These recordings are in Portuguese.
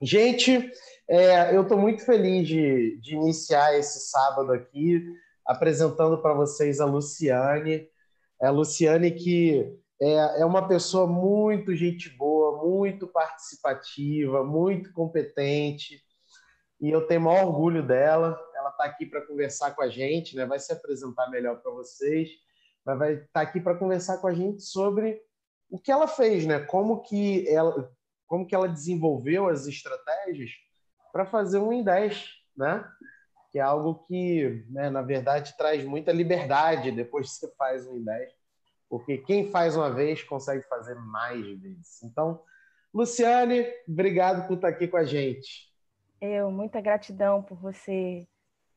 Gente, é, eu estou muito feliz de, de, iniciar esse sábado aqui apresentando para vocês a Luciane. É a Luciane que é, é uma pessoa muito gente boa, muito participativa, muito competente e eu tenho o maior orgulho dela. Ela está aqui para conversar com a gente, né? vai se apresentar melhor para vocês, mas vai estar tá aqui para conversar com a gente sobre o que ela fez, né? como que ela como que ela desenvolveu as estratégias para fazer um em 10, né? Que é algo que, né, na verdade, traz muita liberdade depois que você faz um em 10, porque quem faz uma vez consegue fazer mais vezes. Então, Luciane, obrigado por estar aqui com a gente. Eu, muita gratidão por você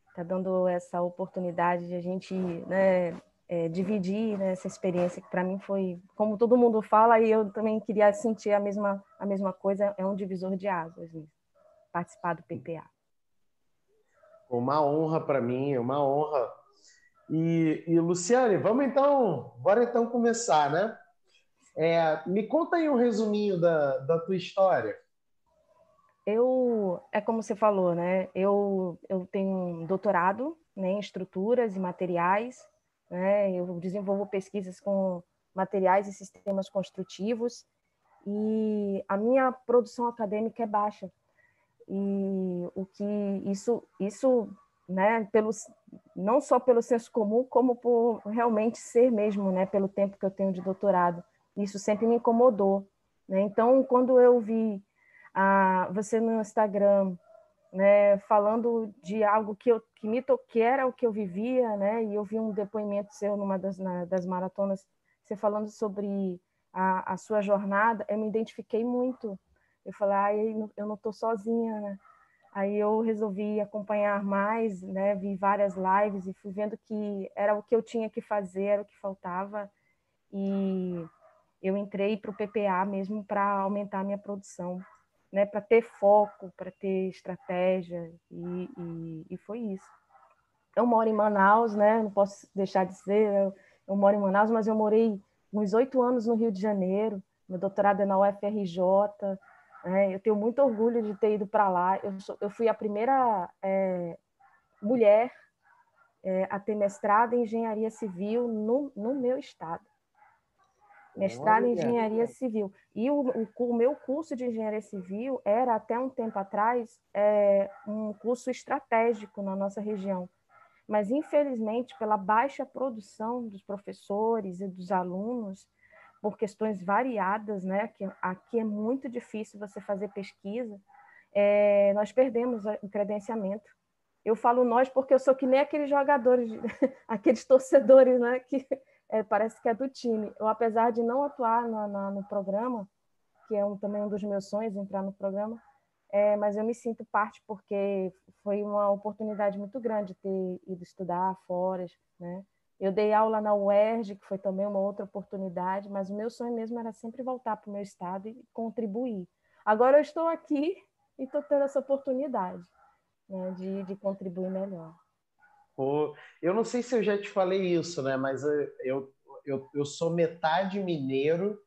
estar dando essa oportunidade de a gente né, é, dividir né, essa experiência que para mim foi, como todo mundo fala, e eu também queria sentir a mesma, a mesma coisa, é um divisor de águas, né? participar do PPA. Uma honra para mim, uma honra. E, e, Luciane, vamos então, bora então começar, né? É, me conta aí um resuminho da, da tua história. Eu, é como você falou, né? Eu, eu tenho um doutorado né, em estruturas e materiais né? Eu desenvolvo pesquisas com materiais e sistemas construtivos e a minha produção acadêmica é baixa. E o que isso isso, né, pelos não só pelo senso comum, como por realmente ser mesmo, né, pelo tempo que eu tenho de doutorado. Isso sempre me incomodou, né? Então, quando eu vi a você no Instagram né, falando de algo que, eu, que me que era o que eu vivia, né, e eu vi um depoimento seu numa das, na, das maratonas, você falando sobre a, a sua jornada, eu me identifiquei muito. Eu falei, ah, eu não estou sozinha, né? Aí eu resolvi acompanhar mais, né, vi várias lives e fui vendo que era o que eu tinha que fazer, era o que faltava, e eu entrei para o PPA mesmo para aumentar a minha produção né, para ter foco, para ter estratégia, e, e, e, foi isso. Eu moro em Manaus, né, não posso deixar de ser, eu, eu moro em Manaus, mas eu morei uns oito anos no Rio de Janeiro, meu doutorado é na UFRJ, né, eu tenho muito orgulho de ter ido para lá, eu, sou, eu fui a primeira é, mulher é, a ter mestrado em engenharia civil no, no meu estado mestrado em engenharia civil. E o, o, o, meu curso de engenharia civil era, até um tempo atrás, é, um curso estratégico na nossa região. Mas, infelizmente, pela baixa produção dos professores e dos alunos, por questões variadas, né, que aqui é muito difícil você fazer pesquisa, é, nós perdemos o credenciamento. Eu falo nós porque eu sou que nem aqueles jogadores, aqueles torcedores, né, que é, parece que é do time. Eu, apesar de não atuar na, na, no programa, que é um, também um dos meus sonhos, entrar no programa, é, mas eu me sinto parte porque foi uma oportunidade muito grande ter ido estudar fora, né? Eu dei aula na UERJ, que foi também uma outra oportunidade, mas o meu sonho mesmo era sempre voltar para o meu estado e contribuir. Agora eu estou aqui e estou tendo essa oportunidade né, de, de contribuir melhor. Pô, eu não sei se eu já te falei isso, né? Mas eu, eu, eu sou metade mineiro,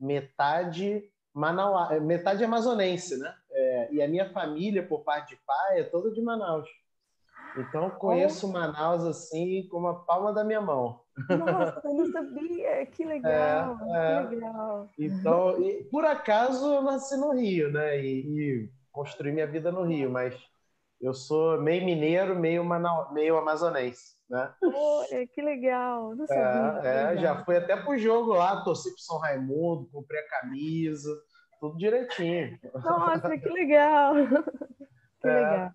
metade Manaus, metade amazonense, né? É, e a minha família, por parte de pai, é toda de Manaus. Então, eu conheço oh. Manaus assim como a palma da minha mão. Nossa, eu não sabia. Que legal, é, que é. legal. Então, e, por acaso, eu nasci no Rio, né? E, e construí minha vida no Rio, mas eu sou meio mineiro, meio, manau, meio amazonense, né? Olha, que legal! Não sabia. É, é já fui até pro jogo lá, torci pro São Raimundo, comprei a camisa, tudo direitinho. Nossa, que legal! Que é, legal.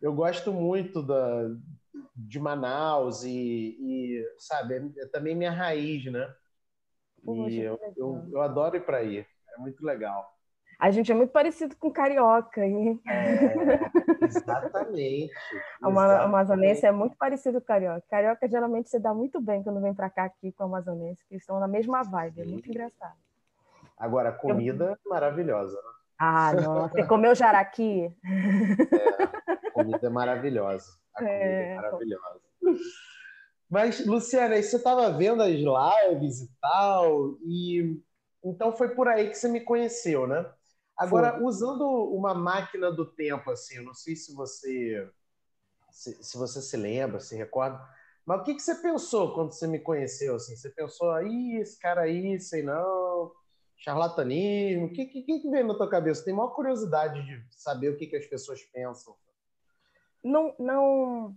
Eu gosto muito da, de Manaus e, e sabe, é, é também minha raiz, né? Poxa, e eu, eu, eu adoro ir para aí, é muito legal. A gente é muito parecido com carioca. Hein? É, exatamente. o amazonense é muito parecido com carioca. Carioca geralmente se dá muito bem quando vem para cá aqui com o amazonense, que estão na mesma vibe. É muito engraçado. Agora, a comida Eu... maravilhosa. Né? Ah, não. Você comeu jaraqui? É, a comida é maravilhosa. A comida é, é maravilhosa. Mas, Luciana, você estava vendo as lives e tal, e então foi por aí que você me conheceu, né? Agora, Foi. usando uma máquina do tempo, assim, eu não sei se você se, se, você se lembra, se recorda, mas o que, que você pensou quando você me conheceu? Assim? Você pensou, aí, esse cara aí, sei não, charlatanismo, o que, que, que veio na tua cabeça? Tem maior curiosidade de saber o que, que as pessoas pensam. Não, não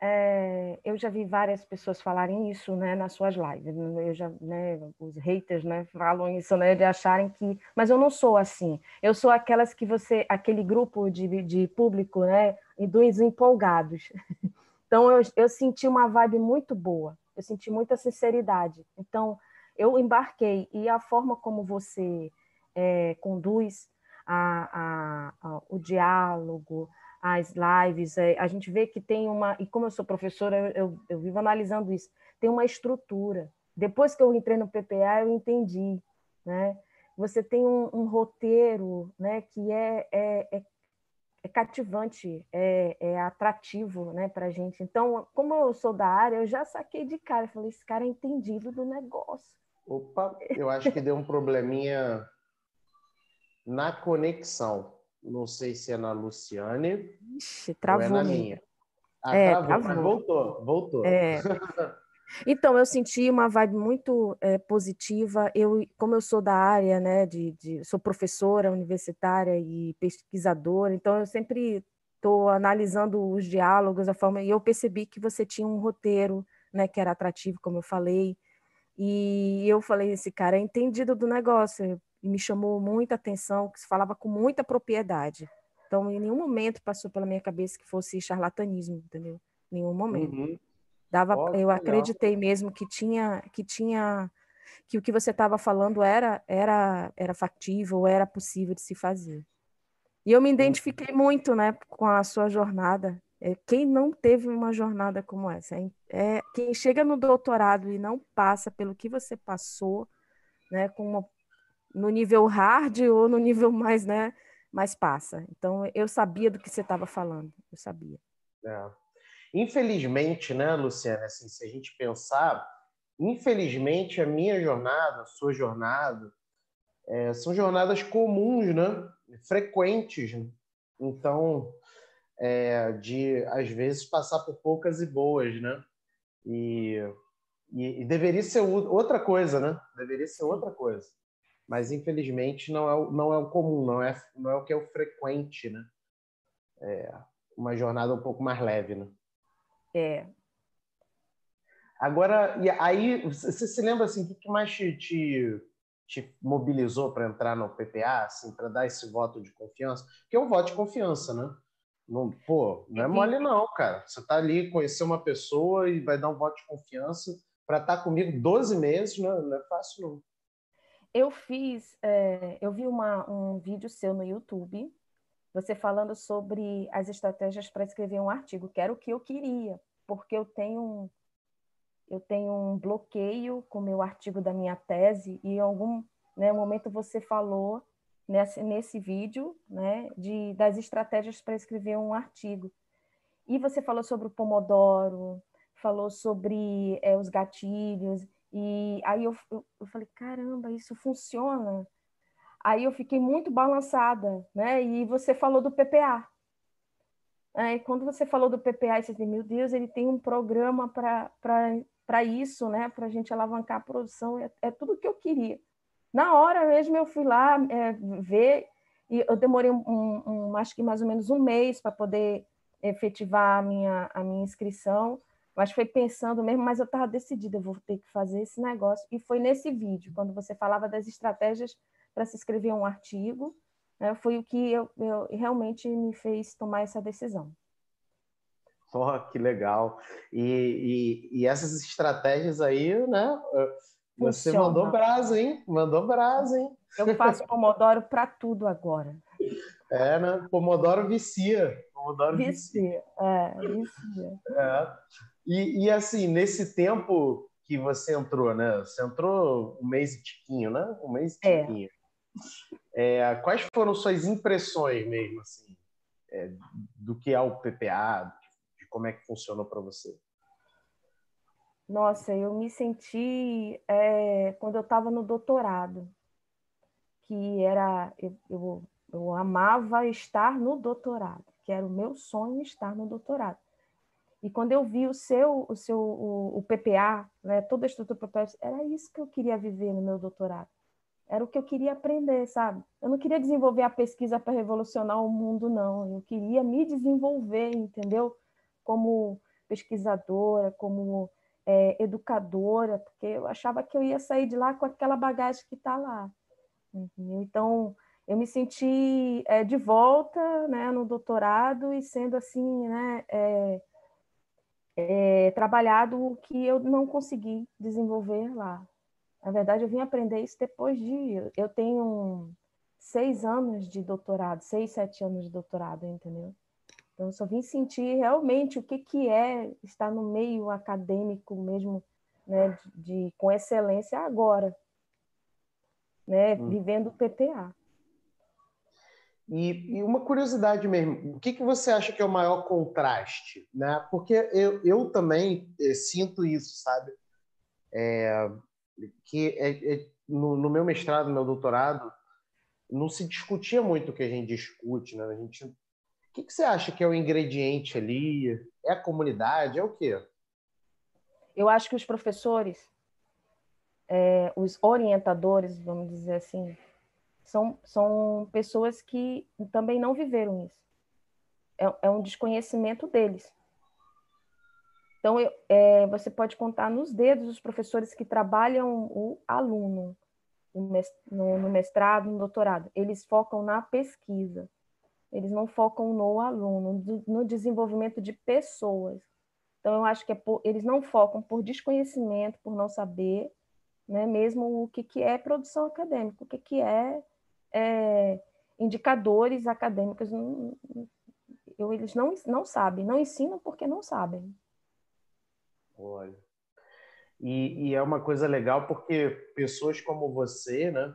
é, eu já vi várias pessoas falarem isso, né, nas suas lives. Eu já, né, os haters, né, falam isso, né, de acharem que, mas eu não sou assim. Eu sou aquelas que você, aquele grupo de, de público, né, e dos empolgados. Então eu, eu senti uma vibe muito boa. Eu senti muita sinceridade. Então eu embarquei e a forma como você é, conduz a, a, a, o diálogo, as lives, é, a gente vê que tem uma, e como eu sou professora, eu, eu, eu, vivo analisando isso, tem uma estrutura. Depois que eu entrei no PPA, eu entendi, né? Você tem um, um roteiro, né, que é, é, é, é cativante, é, é atrativo, né, para a gente. Então, como eu sou da área, eu já saquei de cara, falei, esse cara é entendido do negócio. Opa, eu acho que deu um probleminha na conexão. Não sei se é na Luciane Ixi, travou ou é na minha. Ah, é, travou, travou. voltou, voltou. É. Então, eu senti uma vibe muito é, positiva. Eu, como eu sou da área, né, de, de, sou professora universitária e pesquisadora, então eu sempre estou analisando os diálogos, a forma, e eu percebi que você tinha um roteiro, né, que era atrativo, como eu falei, e eu falei, esse cara é entendido do negócio, e me chamou muita atenção, que se falava com muita propriedade. Então, em nenhum momento passou pela minha cabeça que fosse charlatanismo, entendeu? Em nenhum momento. Uhum. Dava, eu acreditei mesmo que tinha, que tinha, que o que você estava falando era, era, era factível, era possível de se fazer. E eu me uhum. identifiquei muito, né, com a sua jornada. É, quem não teve uma jornada como essa? É, é, quem chega no doutorado e não passa pelo que você passou, né, com uma no nível hard ou no nível mais, né, mais passa. Então, eu sabia do que você estava falando, eu sabia. É. Infelizmente, né, Luciana, assim, se a gente pensar, infelizmente a minha jornada, a sua jornada, é, são jornadas comuns, né, frequentes. Né? Então, é, de às vezes passar por poucas e boas, né? E, e, e deveria ser outra coisa, né? Deveria ser outra coisa mas infelizmente não é o, não é o comum, não é, não é o que é o frequente, né? É uma jornada um pouco mais leve, né? É. Agora, e aí, você se lembra assim, o que mais te, te, te mobilizou para entrar no PPA, assim, para dar esse voto de confiança? Porque é um voto de confiança, né? Não, pô, não é mole não, cara. Você tá ali, conhecer uma pessoa e vai dar um voto de confiança para estar tá comigo 12 meses, não, não é fácil não. Eu fiz, é, eu vi uma, um vídeo seu no YouTube, você falando sobre as estratégias para escrever um artigo, que era o que eu queria, porque eu tenho um, eu tenho um bloqueio com o meu artigo da minha tese, e em algum né, momento você falou nesse, nesse vídeo né, de, das estratégias para escrever um artigo. E você falou sobre o Pomodoro, falou sobre é, os gatilhos, e aí eu, eu, eu falei, caramba, isso funciona. Aí eu fiquei muito balançada, né? E você falou do PPA. Aí quando você falou do PPA, você disse, meu Deus, ele tem um programa para isso, né? Para a gente alavancar a produção. É, é tudo que eu queria. Na hora mesmo eu fui lá é, ver e eu demorei um, um, acho que mais ou menos um mês para poder efetivar a minha, a minha inscrição. Mas foi pensando mesmo, mas eu estava decidida, eu vou ter que fazer esse negócio. E foi nesse vídeo, quando você falava das estratégias para se escrever um artigo, né, foi o que eu, eu, realmente me fez tomar essa decisão. Oh, que legal! E, e, e essas estratégias aí, né? Você Funciona. mandou brasa, hein? Mandou brasa, hein? Eu faço Pomodoro para tudo agora. É, né? Pomodoro vicia. Pomodoro vicia. vicia. É, vicia. É. E, e, assim, nesse tempo que você entrou, né? Você entrou um mês e tiquinho, né? Um mês e é. tiquinho. É. É, quais foram suas impressões mesmo, assim, é, do que é o PPA, de como é que funcionou para você? Nossa, eu me senti é, quando eu estava no doutorado, que era eu, eu eu amava estar no doutorado, que era o meu sonho estar no doutorado. E quando eu vi o seu, o seu, o, o PPA, né, toda a estrutura PPA, era isso que eu queria viver no meu doutorado. Era o que eu queria aprender, sabe? Eu não queria desenvolver a pesquisa para revolucionar o mundo, não. Eu queria me desenvolver, entendeu? Como pesquisadora, como é, educadora, porque eu achava que eu ia sair de lá com aquela bagagem que está lá. Entendeu? Então, eu me senti é, de volta né, no doutorado e sendo assim, né, é, é, trabalhado o que eu não consegui desenvolver lá. Na verdade, eu vim aprender isso depois de. Eu tenho seis anos de doutorado, seis, sete anos de doutorado, entendeu? Então, eu só vim sentir realmente o que, que é estar no meio acadêmico mesmo, né, de, de com excelência agora, né, hum. vivendo o PPA. E, e, uma curiosidade mesmo, o que, que você acha que é o maior contraste? Né? Porque eu, eu também é, sinto isso, sabe? É, que é, é, no, no, meu mestrado, no meu doutorado, não se discutia muito o que a gente discute, né? A gente, o que, que você acha que é o ingrediente ali? É a comunidade? É o quê? Eu acho que os professores, é, os orientadores, vamos dizer assim, são, são pessoas que também não viveram isso. É, é um desconhecimento deles. Então, eu, é, você pode contar nos dedos os professores que trabalham o aluno no mestrado, no doutorado. Eles focam na pesquisa, eles não focam no aluno, no desenvolvimento de pessoas. Então, eu acho que é por, eles não focam por desconhecimento, por não saber, né, mesmo o que, que é produção acadêmica, o que, que é é, indicadores acadêmicos. Eu, eles não, não sabem, não ensinam porque não sabem. Olha. E, e, é uma coisa legal porque pessoas como você, né,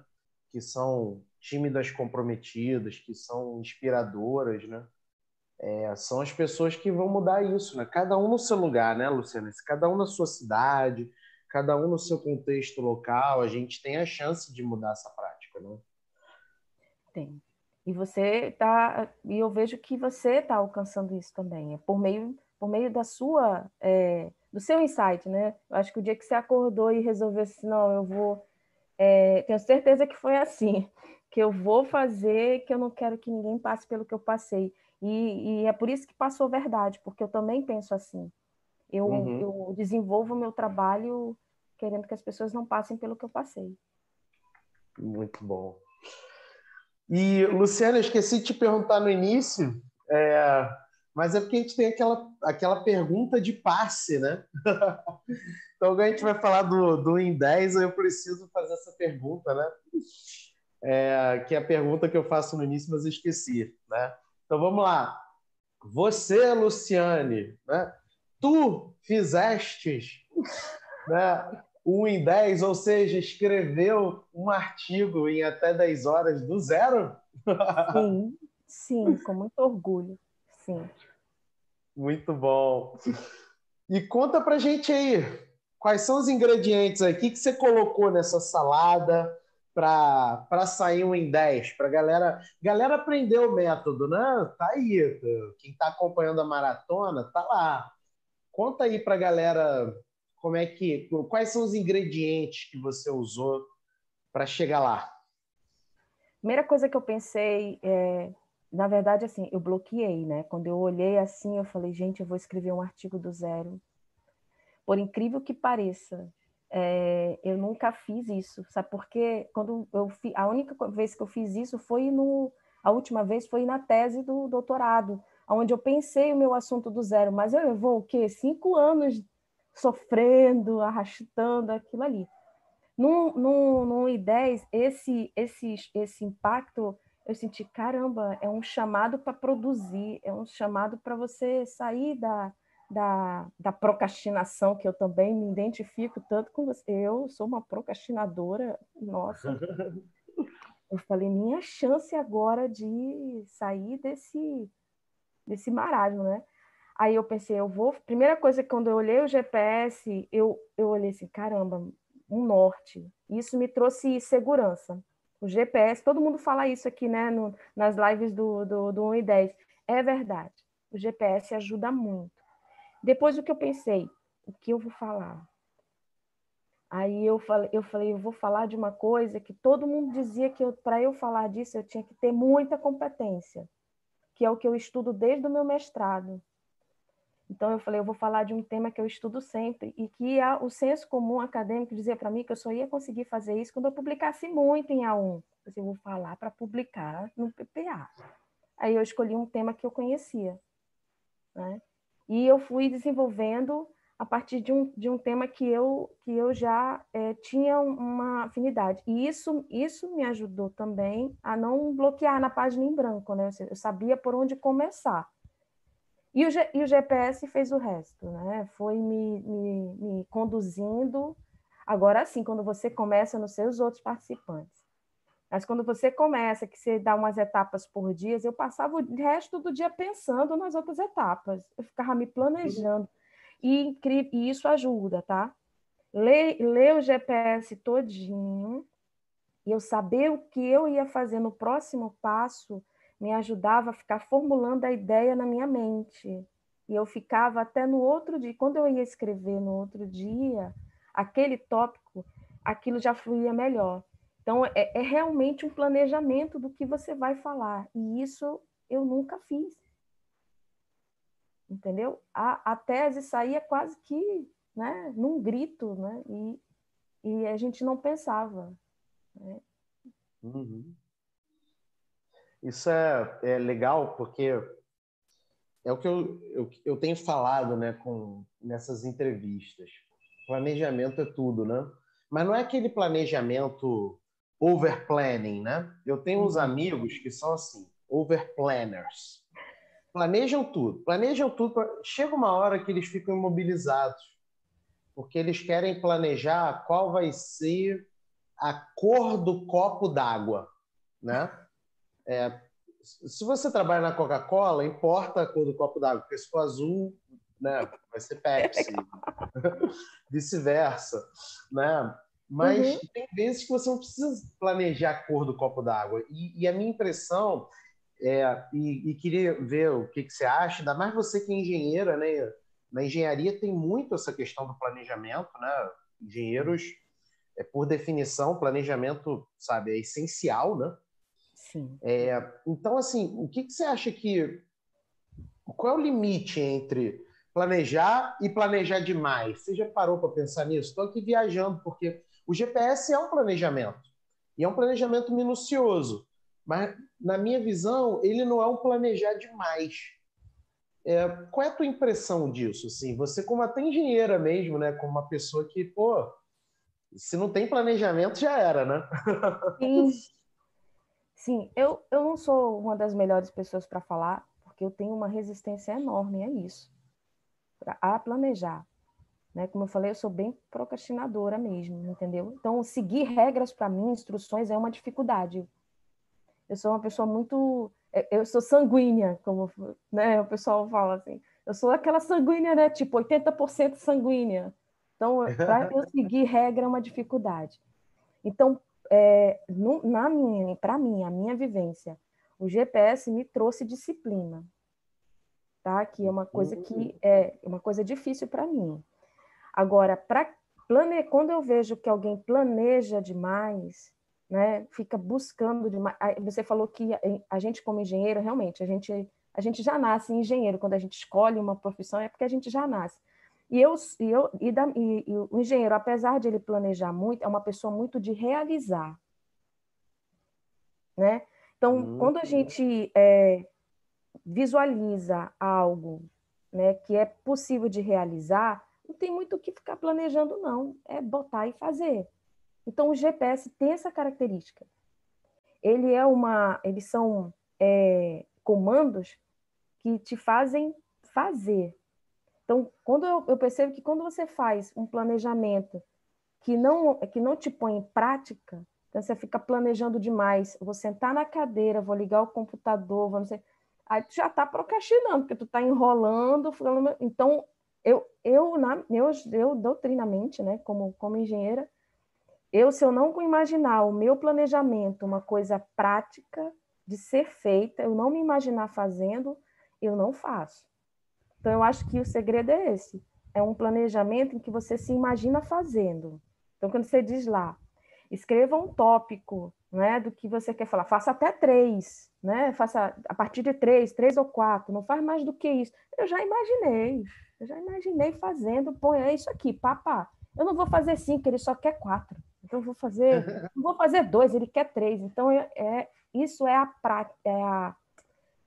que são tímidas comprometidas, que são inspiradoras, né, é, são as pessoas que vão mudar isso, né? Cada um no seu lugar, né, Luciana? Cada um na sua cidade, cada um no seu contexto local, a gente tem a chance de mudar essa prática, né? Tem. E você tá, e eu vejo que você está alcançando isso também, é por meio, por meio da sua, é, do seu insight, né? Eu acho que o dia que você acordou e resolveu assim, não, eu vou, é, tenho certeza que foi assim, que eu vou fazer, que eu não quero que ninguém passe pelo que eu passei. E, e é por isso que passou verdade, porque eu também penso assim. Eu, uhum. eu desenvolvo o meu trabalho querendo que as pessoas não passem pelo que eu passei. Muito bom. E, Luciana, eu esqueci de te perguntar no início, é, mas é porque a gente tem aquela, aquela pergunta de passe, né? então, agora a gente vai falar do, do em 10, eu preciso fazer essa pergunta, né? É, que é a pergunta que eu faço no início, mas esqueci, né? Então, vamos lá. Você, Luciane, né? tu fizestes né? 1 em 10, ou seja, escreveu um artigo em até 10 horas do zero? Sim, sim, com muito orgulho, sim. Muito bom. E conta pra gente aí, quais são os ingredientes aí? O que, você colocou nessa salada para sair um em 10? Para galera, galera aprender o método, né? Tá aí. Quem está acompanhando a maratona, tá lá. Conta aí para galera como é que, quais são os ingredientes que você usou para chegar lá? Primeira coisa que eu pensei, é, na verdade, assim, eu bloqueei, né? Quando eu olhei assim, eu falei, gente, eu vou escrever um artigo do zero. Por incrível que pareça, é, eu nunca fiz isso, sabe? Porque quando eu fi, a única vez que eu fiz isso foi no, a última vez foi na tese do doutorado, onde eu pensei o meu assunto do zero. Mas eu levou o quê? Cinco anos sofrendo, arrastando aquilo ali. No, no, no I10, esse, esse, esse impacto, eu senti, caramba, é um chamado para produzir, é um chamado para você sair da, da, da procrastinação, que eu também me identifico tanto com você. Eu sou uma procrastinadora, nossa. Eu falei, minha chance agora de sair desse, desse marasmo, né? Aí eu pensei, eu vou. Primeira coisa, quando eu olhei o GPS, eu, eu olhei assim: caramba, um norte. Isso me trouxe segurança. O GPS, todo mundo fala isso aqui, né, no, nas lives do, do, do 1 e 10. É verdade. O GPS ajuda muito. Depois o que eu pensei, o que eu vou falar? Aí eu falei, eu falei, eu vou falar de uma coisa que todo mundo dizia que para eu falar disso eu tinha que ter muita competência, que é o que eu estudo desde o meu mestrado. Então eu falei, eu vou falar de um tema que eu estudo sempre e que a, o senso comum acadêmico dizia para mim que eu só ia conseguir fazer isso quando eu publicasse muito em A1. Eu vou falar para publicar no PPA. Aí eu escolhi um tema que eu conhecia, né? E eu fui desenvolvendo a partir de um, de um tema que eu, que eu já é, tinha uma afinidade. E isso, isso me ajudou também a não bloquear na página em branco, né? Eu sabia por onde começar. E o, e o GPS fez o resto, né? Foi me, me, me conduzindo. Agora sim, quando você começa nos seus outros participantes. Mas quando você começa, que você dá umas etapas por dia, eu passava o resto do dia pensando nas outras etapas. Eu ficava me planejando. E, e isso ajuda, tá? Ler, ler o GPS todinho e eu saber o que eu ia fazer no próximo passo me ajudava a ficar formulando a ideia na minha mente. E eu ficava até no outro dia, quando eu ia escrever no outro dia, aquele tópico, aquilo já fluía melhor. Então, é, é realmente um planejamento do que você vai falar. E isso eu nunca fiz entendeu? A, a tese saía quase que né, num grito, né? E, e a gente não pensava. Né? Uhum. Isso é, é legal porque é o que eu, eu, eu tenho falado né, com, nessas entrevistas. Planejamento é tudo, né? Mas não é aquele planejamento over planning, né? Eu tenho uns uhum. amigos que são assim, over planners planejam tudo, planejam tudo. Chega uma hora que eles ficam imobilizados, porque eles querem planejar qual vai ser a cor do copo d'água, né? É, se você trabalha na Coca-Cola, importa a cor do copo d'água, porque se for azul, né, vai ser Pepsi, vice-versa, né? Mas uhum. tem vezes que você não precisa planejar a cor do copo d'água. E, e, a minha impressão é, e, e, queria ver o que, que, você acha, ainda mais você que é engenheira, né? Na engenharia tem muito essa questão do planejamento, né? Engenheiros, é, por definição, planejamento, sabe, é essencial, né? Sim. É, então, assim, o que, que você acha que... Qual é o limite entre planejar e planejar demais? Você já parou para pensar nisso? Estou aqui viajando, porque o GPS é um planejamento. E é um planejamento minucioso. Mas, na minha visão, ele não é um planejar demais. É, qual é a tua impressão disso? Assim, você, como até engenheira mesmo, né? Como uma pessoa que, pô, se não tem planejamento, já era, né? Sim. Sim, eu, eu não sou uma das melhores pessoas para falar, porque eu tenho uma resistência enorme a isso, a planejar. Né? Como eu falei, eu sou bem procrastinadora mesmo, entendeu? Então, seguir regras para mim, instruções, é uma dificuldade eu sou uma pessoa muito. É, eu sou sanguínea, como né, o pessoal fala assim. Eu sou aquela sanguínea, né? Tipo, 80% sanguínea. Então, para eu seguir regra é uma dificuldade. Então, é, no, na minha, para mim, a minha vivência, o GPS me trouxe disciplina, tá? Que é uma coisa que uhum. é uma coisa difícil para mim. Agora, para plane... quando eu vejo que alguém planeja demais, né, fica buscando demais. Você falou que a gente como engenheiro, realmente, a gente a gente já nasce engenheiro quando a gente escolhe uma profissão é porque a gente já nasce. E eu e eu e, da, e, e o engenheiro, apesar de ele planejar muito, é uma pessoa muito de realizar, né? Então, hum, quando a gente é, visualiza algo, né, que é possível de realizar, não tem muito o que ficar planejando, não. É botar e fazer. Então, o GPS tem essa característica. Ele é uma, eles são é, comandos que te fazem fazer. Então, quando eu, eu, percebo que quando você faz um planejamento que não que não te põe em prática, então você fica planejando demais, vou sentar na cadeira, vou ligar o computador, vamos ser, aí tu já está procrastinando, porque tu está enrolando, então eu eu na eu, eu doutrinamente, né, como como engenheira, eu, se eu não imaginar o meu planejamento uma coisa prática de ser feita, eu não me imaginar fazendo, eu não faço. Então, eu acho que o segredo é esse: é um planejamento em que você se imagina fazendo. Então, quando você diz lá, escreva um tópico né, do que você quer falar, faça até três, né? faça a partir de três, três ou quatro, não faz mais do que isso. Eu já imaginei, eu já imaginei fazendo, põe isso aqui, papá. Eu não vou fazer cinco, ele só quer quatro. Então, eu vou fazer, vou fazer dois, ele quer três. Então, é, é isso é a prática, é, a,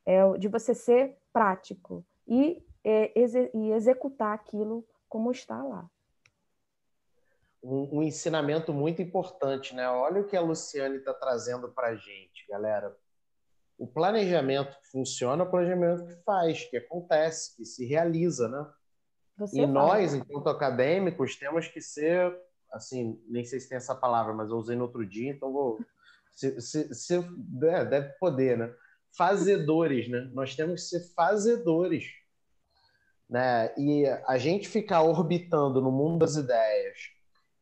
é de você ser prático e, é, e executar aquilo como está lá um, um, ensinamento muito importante, né? Olha o que a Luciane está trazendo para a gente, galera. O planejamento que funciona é o planejamento que faz, que acontece, que se realiza, né? Você e nós, enquanto acadêmicos, temos que ser, assim, nem sei se tem essa palavra, mas eu usei no outro dia, então vou. Se, se, se é, deve poder, né? Fazedores, né? Nós temos que ser fazedores. Né? E a gente ficar orbitando no mundo das ideias,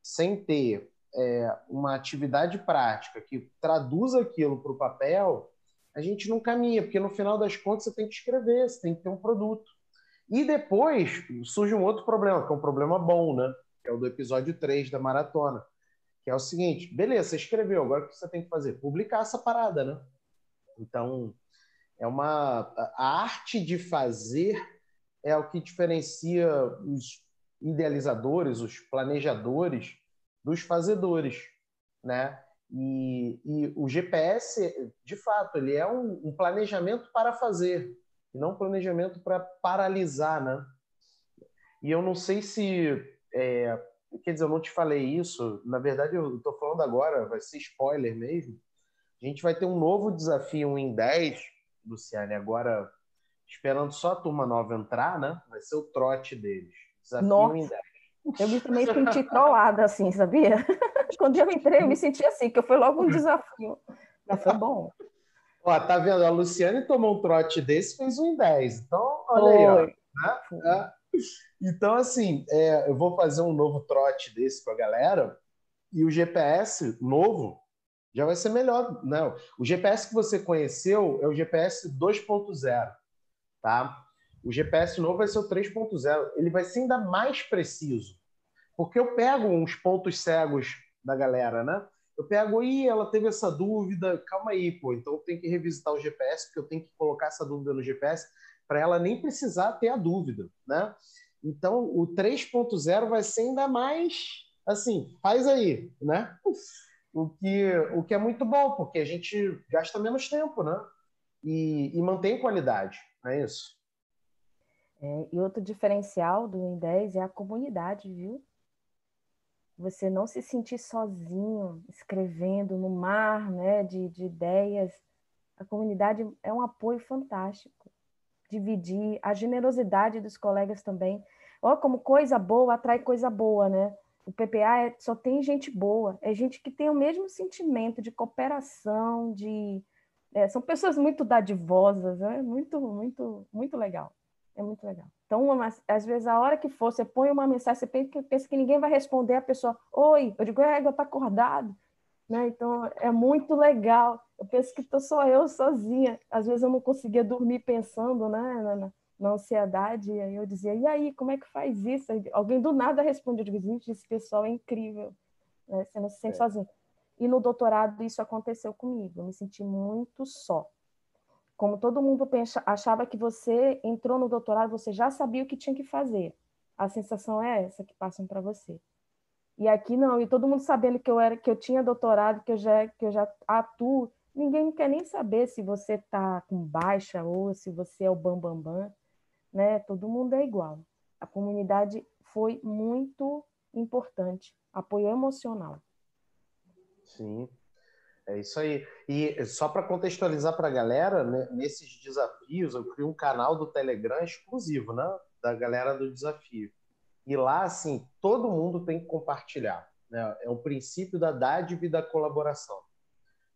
sem ter é, uma atividade prática que traduza aquilo para o papel, a gente não caminha, porque no final das contas você tem que escrever, você tem que ter um produto. E depois surge um outro problema, que é um problema bom, né? Que é o do episódio 3 da maratona. Que é o seguinte: beleza, você escreveu, agora o que você tem que fazer? Publicar essa parada, né? Então, é uma. A arte de fazer é o que diferencia os idealizadores, os planejadores dos fazedores, né? E, e o GPS, de fato, ele é um, um planejamento para fazer, e não um planejamento para paralisar, né? E eu não sei se, é, quer dizer, eu não te falei isso. Na verdade, eu estou falando agora, vai ser spoiler mesmo. A gente vai ter um novo desafio em 10, Luciane, agora esperando só a turma nova entrar, né? Vai ser o trote deles. Desafio Nossa. em 10. Eu me também senti trollada, assim, sabia? Quando eu entrei, eu me senti assim, que foi logo um desafio. Mas foi bom. Ó, tá vendo? A Luciane tomou um trote desse fez um em 10. Então, olha foi. aí, ó. Né? É. Então, assim, é, eu vou fazer um novo trote desse com a galera e o GPS novo já vai ser melhor. Não, né? o GPS que você conheceu é o GPS 2.0, tá? O GPS novo vai ser o 3.0. Ele vai ser ainda mais preciso. Porque eu pego uns pontos cegos da galera, né? Eu pego, e ela teve essa dúvida, calma aí, pô, então eu tenho que revisitar o GPS, porque eu tenho que colocar essa dúvida no GPS para ela nem precisar ter a dúvida, né? Então, o 3.0 vai ser ainda mais, assim, faz aí, né? O que, o que é muito bom, porque a gente gasta menos tempo, né? E, e mantém qualidade, não é isso? É, e outro diferencial do Em10 é a comunidade, viu? Você não se sentir sozinho, escrevendo no mar né, de, de ideias. A comunidade é um apoio fantástico. Dividir, a generosidade dos colegas também. Olha como coisa boa atrai coisa boa, né? O PPA é, só tem gente boa, é gente que tem o mesmo sentimento de cooperação, de é, são pessoas muito dadivosas, é muito, muito, muito legal. É muito legal. Então, uma, às vezes, a hora que for, você põe uma mensagem, você pensa, que ninguém vai responder, a pessoa, oi, eu digo, é, eu tá acordado. Né? Então, é muito legal. Eu penso que estou só eu sozinha. Às vezes, eu não conseguia dormir pensando né, na, na ansiedade. E aí eu dizia, e aí, como é que faz isso? Alguém do nada responde, eu digo, gente, esse pessoal é incrível. Né? Você não se sente é. sozinho. E no doutorado, isso aconteceu comigo. Eu me senti muito só como todo mundo pensa, achava que você entrou no doutorado, você já sabia o que tinha que fazer. A sensação é essa que passam para você. E aqui não, e todo mundo sabendo que eu era, que eu tinha doutorado, que eu já, que eu já atuo. Ninguém quer nem saber se você está com baixa ou se você é o bambambam, bam, bam, né? Todo mundo é igual. A comunidade foi muito importante, apoio emocional. Sim, é isso aí. E só para contextualizar para a galera, né, nesses desafios, eu criei um canal do Telegram exclusivo, né? Da galera do desafio. E lá, assim, todo mundo tem que compartilhar. Né? É o princípio da dádiva e da colaboração.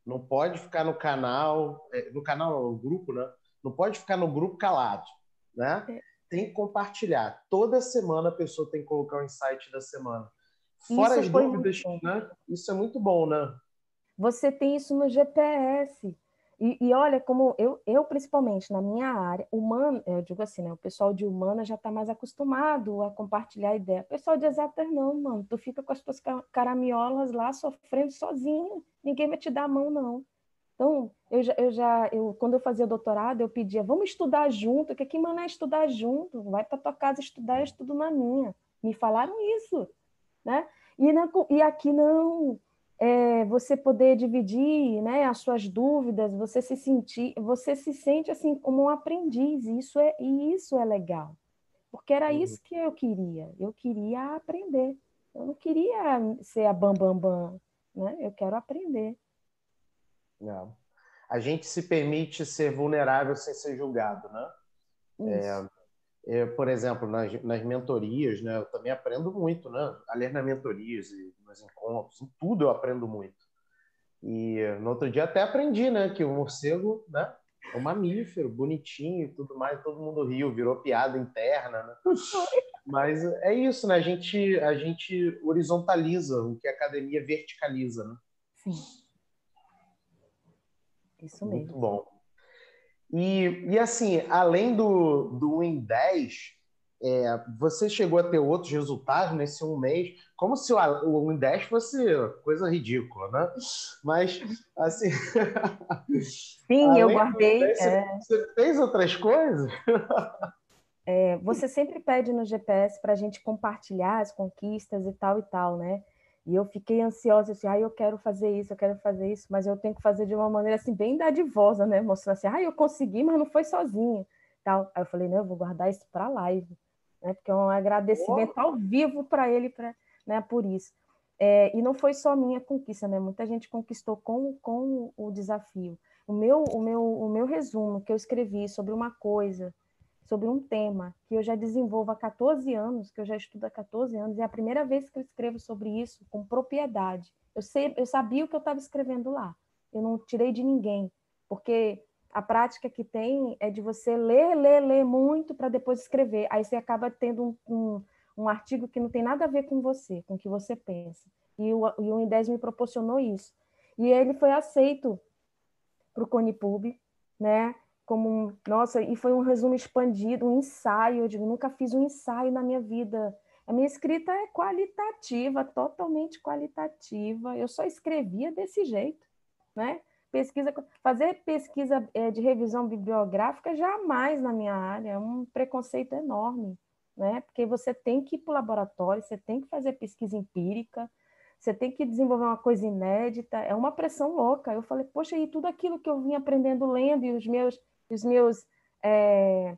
Não pode ficar no canal, é, no canal, no grupo, né? Não pode ficar no grupo calado, né? É. Tem que compartilhar. Toda semana a pessoa tem que colocar o insight da semana. Fora isso as dúvidas, né? Isso é muito bom, né? Você tem isso no GPS. E, e, olha como eu, eu, principalmente na minha área, humana, eu digo assim, né? O pessoal de humana já está mais acostumado a compartilhar ideia. O pessoal de exatas não, mano. Tu fica com as tuas caramiolas lá sofrendo sozinho. Ninguém vai te dar a mão, não. Então, eu já, eu já eu, quando eu fazia doutorado, eu pedia, vamos estudar junto, que que mano é estudar junto? Vai para tua casa estudar, eu estudo na minha. Me falaram isso, né? E, na, e aqui não, é, você poder dividir né, as suas dúvidas, você se sentir, você se sente assim como um aprendiz, isso é, e isso é legal. Porque era uhum. isso que eu queria. Eu queria aprender. Eu não queria ser a bam bam bam, né? Eu quero aprender. Não. A gente se permite ser vulnerável sem ser julgado, né? É, eu, por exemplo, nas, nas mentorias, né, eu também aprendo muito, né? Aliás, nas mentorias e nos encontros, em tudo eu aprendo muito. E no outro dia até aprendi, né, que o morcego, né, é um mamífero, bonitinho e tudo mais, todo mundo riu, virou piada interna, né? Mas é isso, né? A gente, a gente horizontaliza o que a academia verticaliza, né? Sim. Isso mesmo. Muito bom. E, e assim, além do, do Win 10, é, você chegou a ter outros resultados nesse um mês, como se o, o Win 10 fosse coisa ridícula, né? Mas, assim. Sim, eu guardei. 10, é... Você fez outras coisas? É, você sempre pede no GPS para a gente compartilhar as conquistas e tal e tal, né? E eu fiquei ansiosa, assim, ah, eu quero fazer isso, eu quero fazer isso, mas eu tenho que fazer de uma maneira assim bem dadivosa, né? Mostrando assim, ah, eu consegui, mas não foi sozinha, tal. Aí eu falei, não, eu vou guardar isso para a live, né? Porque é um agradecimento oh. ao vivo para ele, pra, né? Por isso. É, e não foi só minha conquista, né? Muita gente conquistou com, com o desafio. O meu, o meu, o meu resumo que eu escrevi sobre uma coisa sobre um tema que eu já desenvolvo há 14 anos, que eu já estudo há 14 anos, e é a primeira vez que eu escrevo sobre isso com propriedade. Eu, sei, eu sabia o que eu estava escrevendo lá, eu não tirei de ninguém, porque a prática que tem é de você ler, ler, ler muito para depois escrever. Aí você acaba tendo um, um, um, artigo que não tem nada a ver com você, com o que você pensa. E o, e o Indes me proporcionou isso. E ele foi aceito para o Conipub, né? Como um, nossa, e foi um resumo expandido, um ensaio, eu digo, nunca fiz um ensaio na minha vida. A minha escrita é qualitativa, totalmente qualitativa. Eu só escrevia desse jeito, né? Pesquisa, fazer pesquisa é, de revisão bibliográfica jamais na minha área, é um preconceito enorme, né? Porque você tem que ir para o laboratório, você tem que fazer pesquisa empírica, você tem que desenvolver uma coisa inédita, é uma pressão louca. Eu falei, poxa, e tudo aquilo que eu vim aprendendo lendo e os meus os meus é,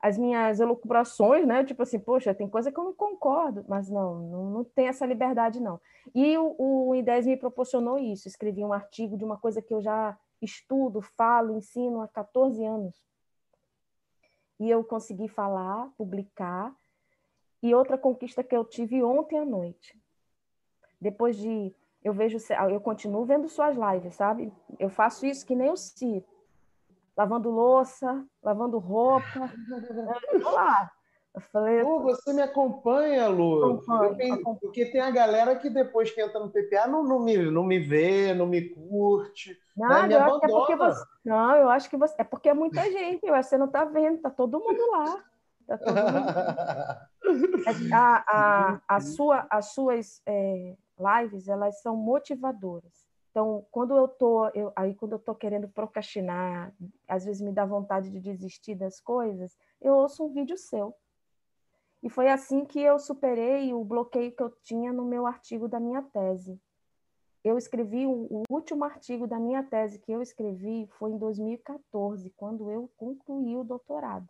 as minhas elucubrações, né? Tipo assim, poxa, tem coisa que eu não concordo, mas não, não, não tem essa liberdade, não. E o, o IDES me proporcionou isso. Escrevi um artigo de uma coisa que eu já estudo, falo, ensino há 14 anos. E eu consegui falar, publicar. E outra conquista que eu tive ontem à noite. Depois de. Eu vejo. Eu continuo vendo suas lives, sabe? Eu faço isso que nem o Ciro lavando louça, lavando roupa. Vou lá. Eu falei, Pô, você me acompanha, Lu. Acompanho, Porque tem a galera que depois que entra no PPA não, não, me, não me vê, não me curte. Não, né? me eu acho que é porque você. Não, eu acho que você. É porque é muita gente, você não está vendo, tá todo mundo lá. Tá todo mundo... a, a, a sua, as suas é, lives, elas são motivadoras. Então, quando eu tô, eu, aí quando eu tô querendo procrastinar, às vezes me dá vontade de desistir das coisas, eu ouço um vídeo seu. E foi assim que eu superei o bloqueio que eu tinha no meu artigo da minha tese. Eu escrevi o, o último artigo da minha tese que eu escrevi foi em 2014, quando eu concluí o doutorado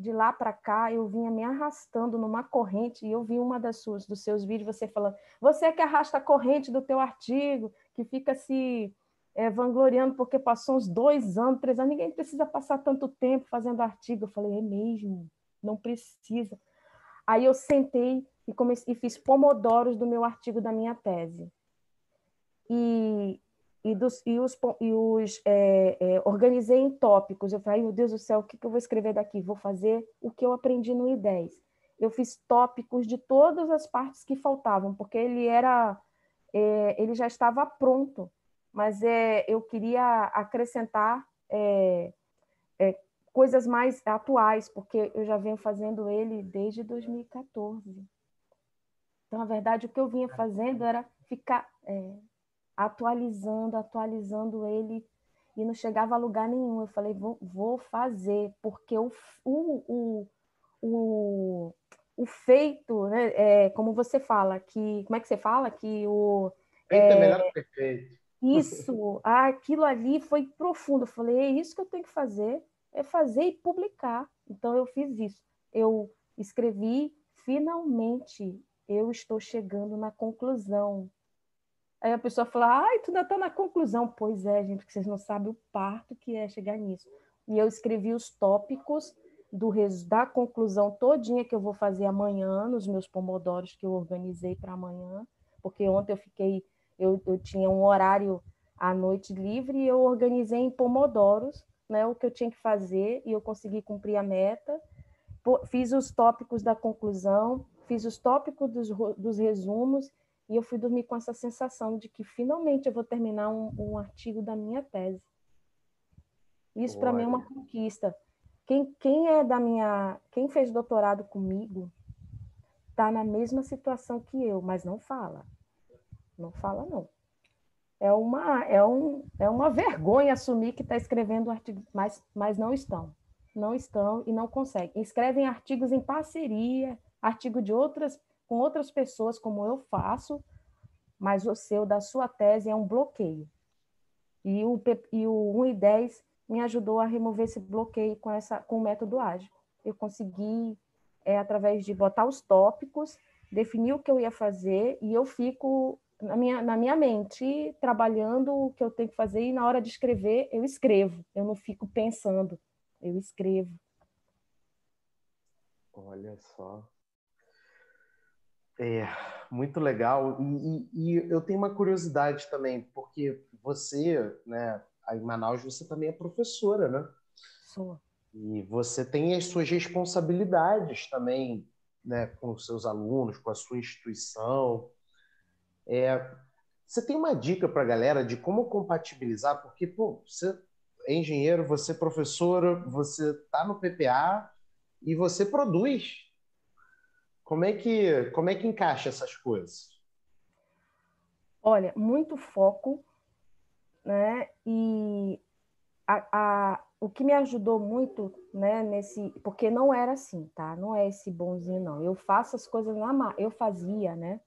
de lá para cá eu vinha me arrastando numa corrente e eu vi uma das suas dos seus vídeos você falando você que arrasta a corrente do teu artigo que fica se é, vangloriando porque passou uns dois anos três anos ninguém precisa passar tanto tempo fazendo artigo eu falei é mesmo não precisa aí eu sentei e comecei e fiz pomodoros do meu artigo da minha tese e e, dos, e os, e os é, é, organizei em tópicos. Eu falei, meu Deus do céu, o que, que eu vou escrever daqui? Vou fazer o que eu aprendi no I10. eu fiz tópicos de todas as partes que faltavam, porque ele era, é, ele já estava pronto, mas é, eu queria acrescentar é, é, coisas mais atuais, porque eu já venho fazendo ele desde 2014. Então, na verdade, o que eu vinha fazendo era ficar é, atualizando, atualizando ele e não chegava a lugar nenhum. Eu falei, vou, vou fazer, porque o, o, o, o, o feito, né, é, como você fala, que. Como é que você fala? Que o. Feito é, é melhor que perfeito. Isso, aquilo ali foi profundo. Eu falei, é isso que eu tenho que fazer, é fazer e publicar. Então eu fiz isso. Eu escrevi, finalmente eu estou chegando na conclusão. Aí a pessoa fala, ai, tu ainda está na conclusão. Pois é, gente, porque vocês não sabem o parto que é chegar nisso. E eu escrevi os tópicos do da conclusão todinha que eu vou fazer amanhã, nos meus pomodoros que eu organizei para amanhã, porque ontem eu fiquei, eu, eu tinha um horário à noite livre e eu organizei em pomodoros, né, o que eu tinha que fazer e eu consegui cumprir a meta. Fiz os tópicos da conclusão, fiz os tópicos dos, dos resumos e eu fui dormir com essa sensação de que finalmente eu vou terminar um, um artigo da minha tese. Isso para mim é uma conquista. Quem, quem é da minha, quem fez doutorado comigo, está na mesma situação que eu, mas não fala. Não fala não. É uma, é um, é uma vergonha assumir que está escrevendo artigo, mas, mas não estão. Não estão e não conseguem. Escrevem artigos em parceria, artigo de outras com outras pessoas, como eu faço, mas o seu, da sua tese, é um bloqueio. E o, e o 1 e 10 me ajudou a remover esse bloqueio com, essa, com o método ágil. Eu consegui, é, através de botar os tópicos, definir o que eu ia fazer, e eu fico na minha, na minha mente trabalhando o que eu tenho que fazer, e na hora de escrever, eu escrevo. Eu não fico pensando, eu escrevo. Olha só. É, muito legal. E, e, e, eu tenho uma curiosidade também, porque você, né, em Manaus, você também é professora, né? Sou. E você tem as suas responsabilidades também, né, com os seus alunos, com a sua instituição. É, você tem uma dica para a galera de como compatibilizar? Porque, pô, você é engenheiro, você é professora, você está no PPA e você produz como é que, como é que encaixa essas coisas? Olha, muito foco, né? E a, a, o que me ajudou muito, né, nesse, porque não era assim, tá? Não é esse bonzinho não. Eu faço as coisas na marra, eu fazia, né?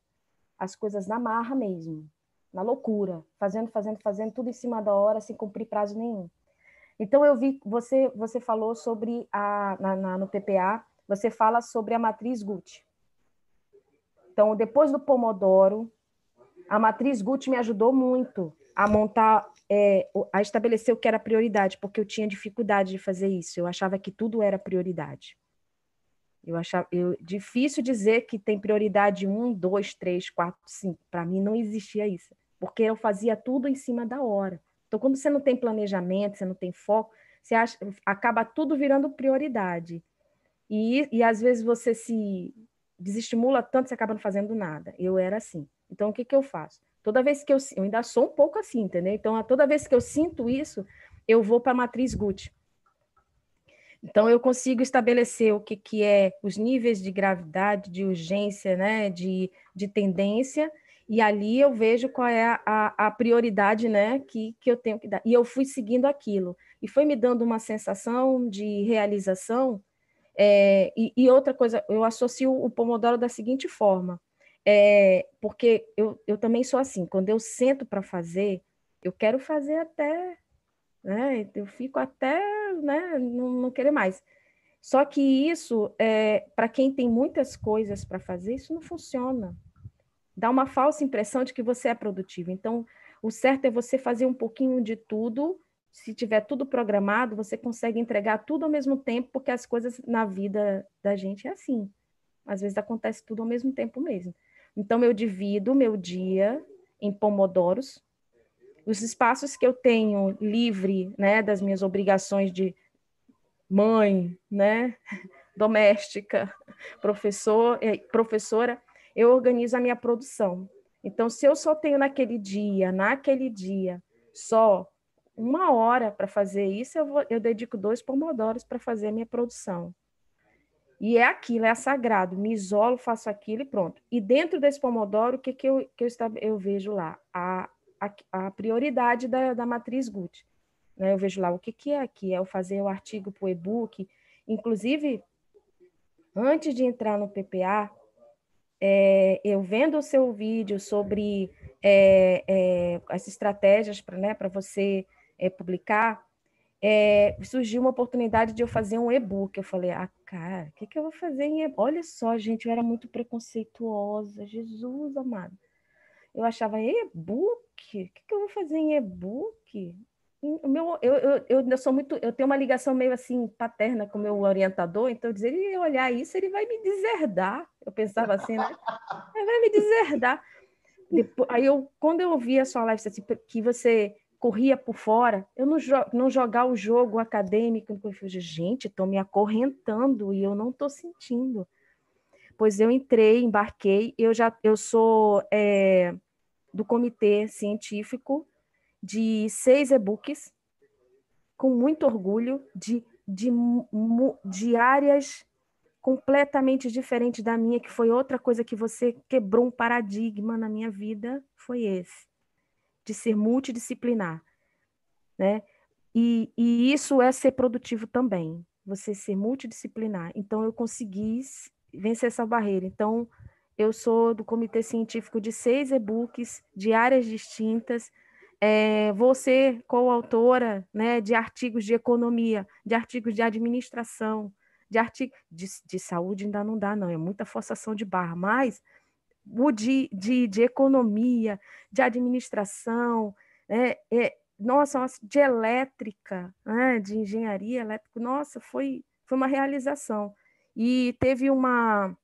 As coisas na marra mesmo, na loucura, fazendo, fazendo, fazendo tudo em cima da hora, sem cumprir prazo nenhum. Então eu vi, você você falou sobre a na, na no PPA, você fala sobre a matriz Gucci. Então, depois do Pomodoro, a matriz Gucci me ajudou muito a montar, é, a estabelecer o que era prioridade, porque eu tinha dificuldade de fazer isso. Eu achava que tudo era prioridade. Eu achava eu, difícil dizer que tem prioridade um, dois, três, quatro, cinco. Para mim não existia isso, porque eu fazia tudo em cima da hora. Então, quando você não tem planejamento, você não tem foco, você acha, acaba tudo virando prioridade. E, e às vezes você se desestimula tanto, você acaba não fazendo nada. Eu era assim. Então, o que, que eu faço? Toda vez que eu, eu ainda sou um pouco assim, entendeu? Então, toda vez que eu sinto isso, eu vou para a matriz Gucci. Então, eu consigo estabelecer o que, que é os níveis de gravidade, de urgência, né, de, de tendência, e ali eu vejo qual é a, a, a, prioridade né, que, que eu tenho que dar. E eu fui seguindo aquilo. E foi me dando uma sensação de realização é, e, e, outra coisa, eu associo o Pomodoro da seguinte forma, é, porque eu, eu também sou assim, quando eu sento para fazer, eu quero fazer até, né, eu fico até, né, não, não querer mais. Só que isso, é, para quem tem muitas coisas para fazer, isso não funciona. Dá uma falsa impressão de que você é produtivo. Então, o certo é você fazer um pouquinho de tudo se tiver tudo programado, você consegue entregar tudo ao mesmo tempo, porque as coisas na vida da gente é assim. Às vezes acontece tudo ao mesmo tempo mesmo. Então, eu divido meu dia em pomodoros. Os espaços que eu tenho livre, né, das minhas obrigações de mãe, né, doméstica, professor, eh, professora, eu organizo a minha produção. Então, se eu só tenho naquele dia, naquele dia, só uma hora para fazer isso, eu, vou, eu dedico dois pomodoros para fazer a minha produção. E é aquilo, é sagrado. Me isolo, faço aquilo e pronto. E dentro desse pomodoro, o que, que, eu, que eu, eu vejo lá? A, a, a prioridade da, da matriz Gut. Né? Eu vejo lá o que, que é aqui, é eu fazer o artigo para o e-book. Inclusive, antes de entrar no PPA, é, eu vendo o seu vídeo sobre é, é, as estratégias para né, você é, publicar, é, surgiu uma oportunidade de eu fazer um e-book. Eu falei, ah, cara, o que, que eu vou fazer em? Olha só, gente, eu era muito preconceituosa, Jesus amado. Eu achava, e-book? O que, que eu vou fazer em e-book? Meu, eu, eu, eu, eu, sou muito, eu tenho uma ligação meio assim paterna com o meu orientador, então dizia, ele olhar isso, ele vai me deserdar. Eu pensava assim, né? Ele vai me deserdar. Depois, aí eu, quando eu ouvi a sua live, assim, que você corria por fora, eu não, jo não jogar o jogo acadêmico, eu falei, gente, estou me acorrentando e eu não estou sentindo. Pois eu entrei, embarquei, eu já eu sou é, do comitê científico de seis e-books, com muito orgulho, de, de, de áreas completamente diferentes da minha, que foi outra coisa que você quebrou um paradigma na minha vida, foi esse de ser multidisciplinar, né? E, e isso é ser produtivo também, você ser multidisciplinar. Então, eu consegui vencer essa barreira. Então, eu sou do comitê científico de seis e-books de áreas distintas. É, vou ser coautora né, de artigos de economia, de artigos de administração, de artigos de, de saúde ainda não dá, não, é muita forçação de barra, mas o de, de, de economia, de administração, é, é, nossa, de elétrica, né, de engenharia elétrica, nossa, foi, foi uma realização. E teve uma,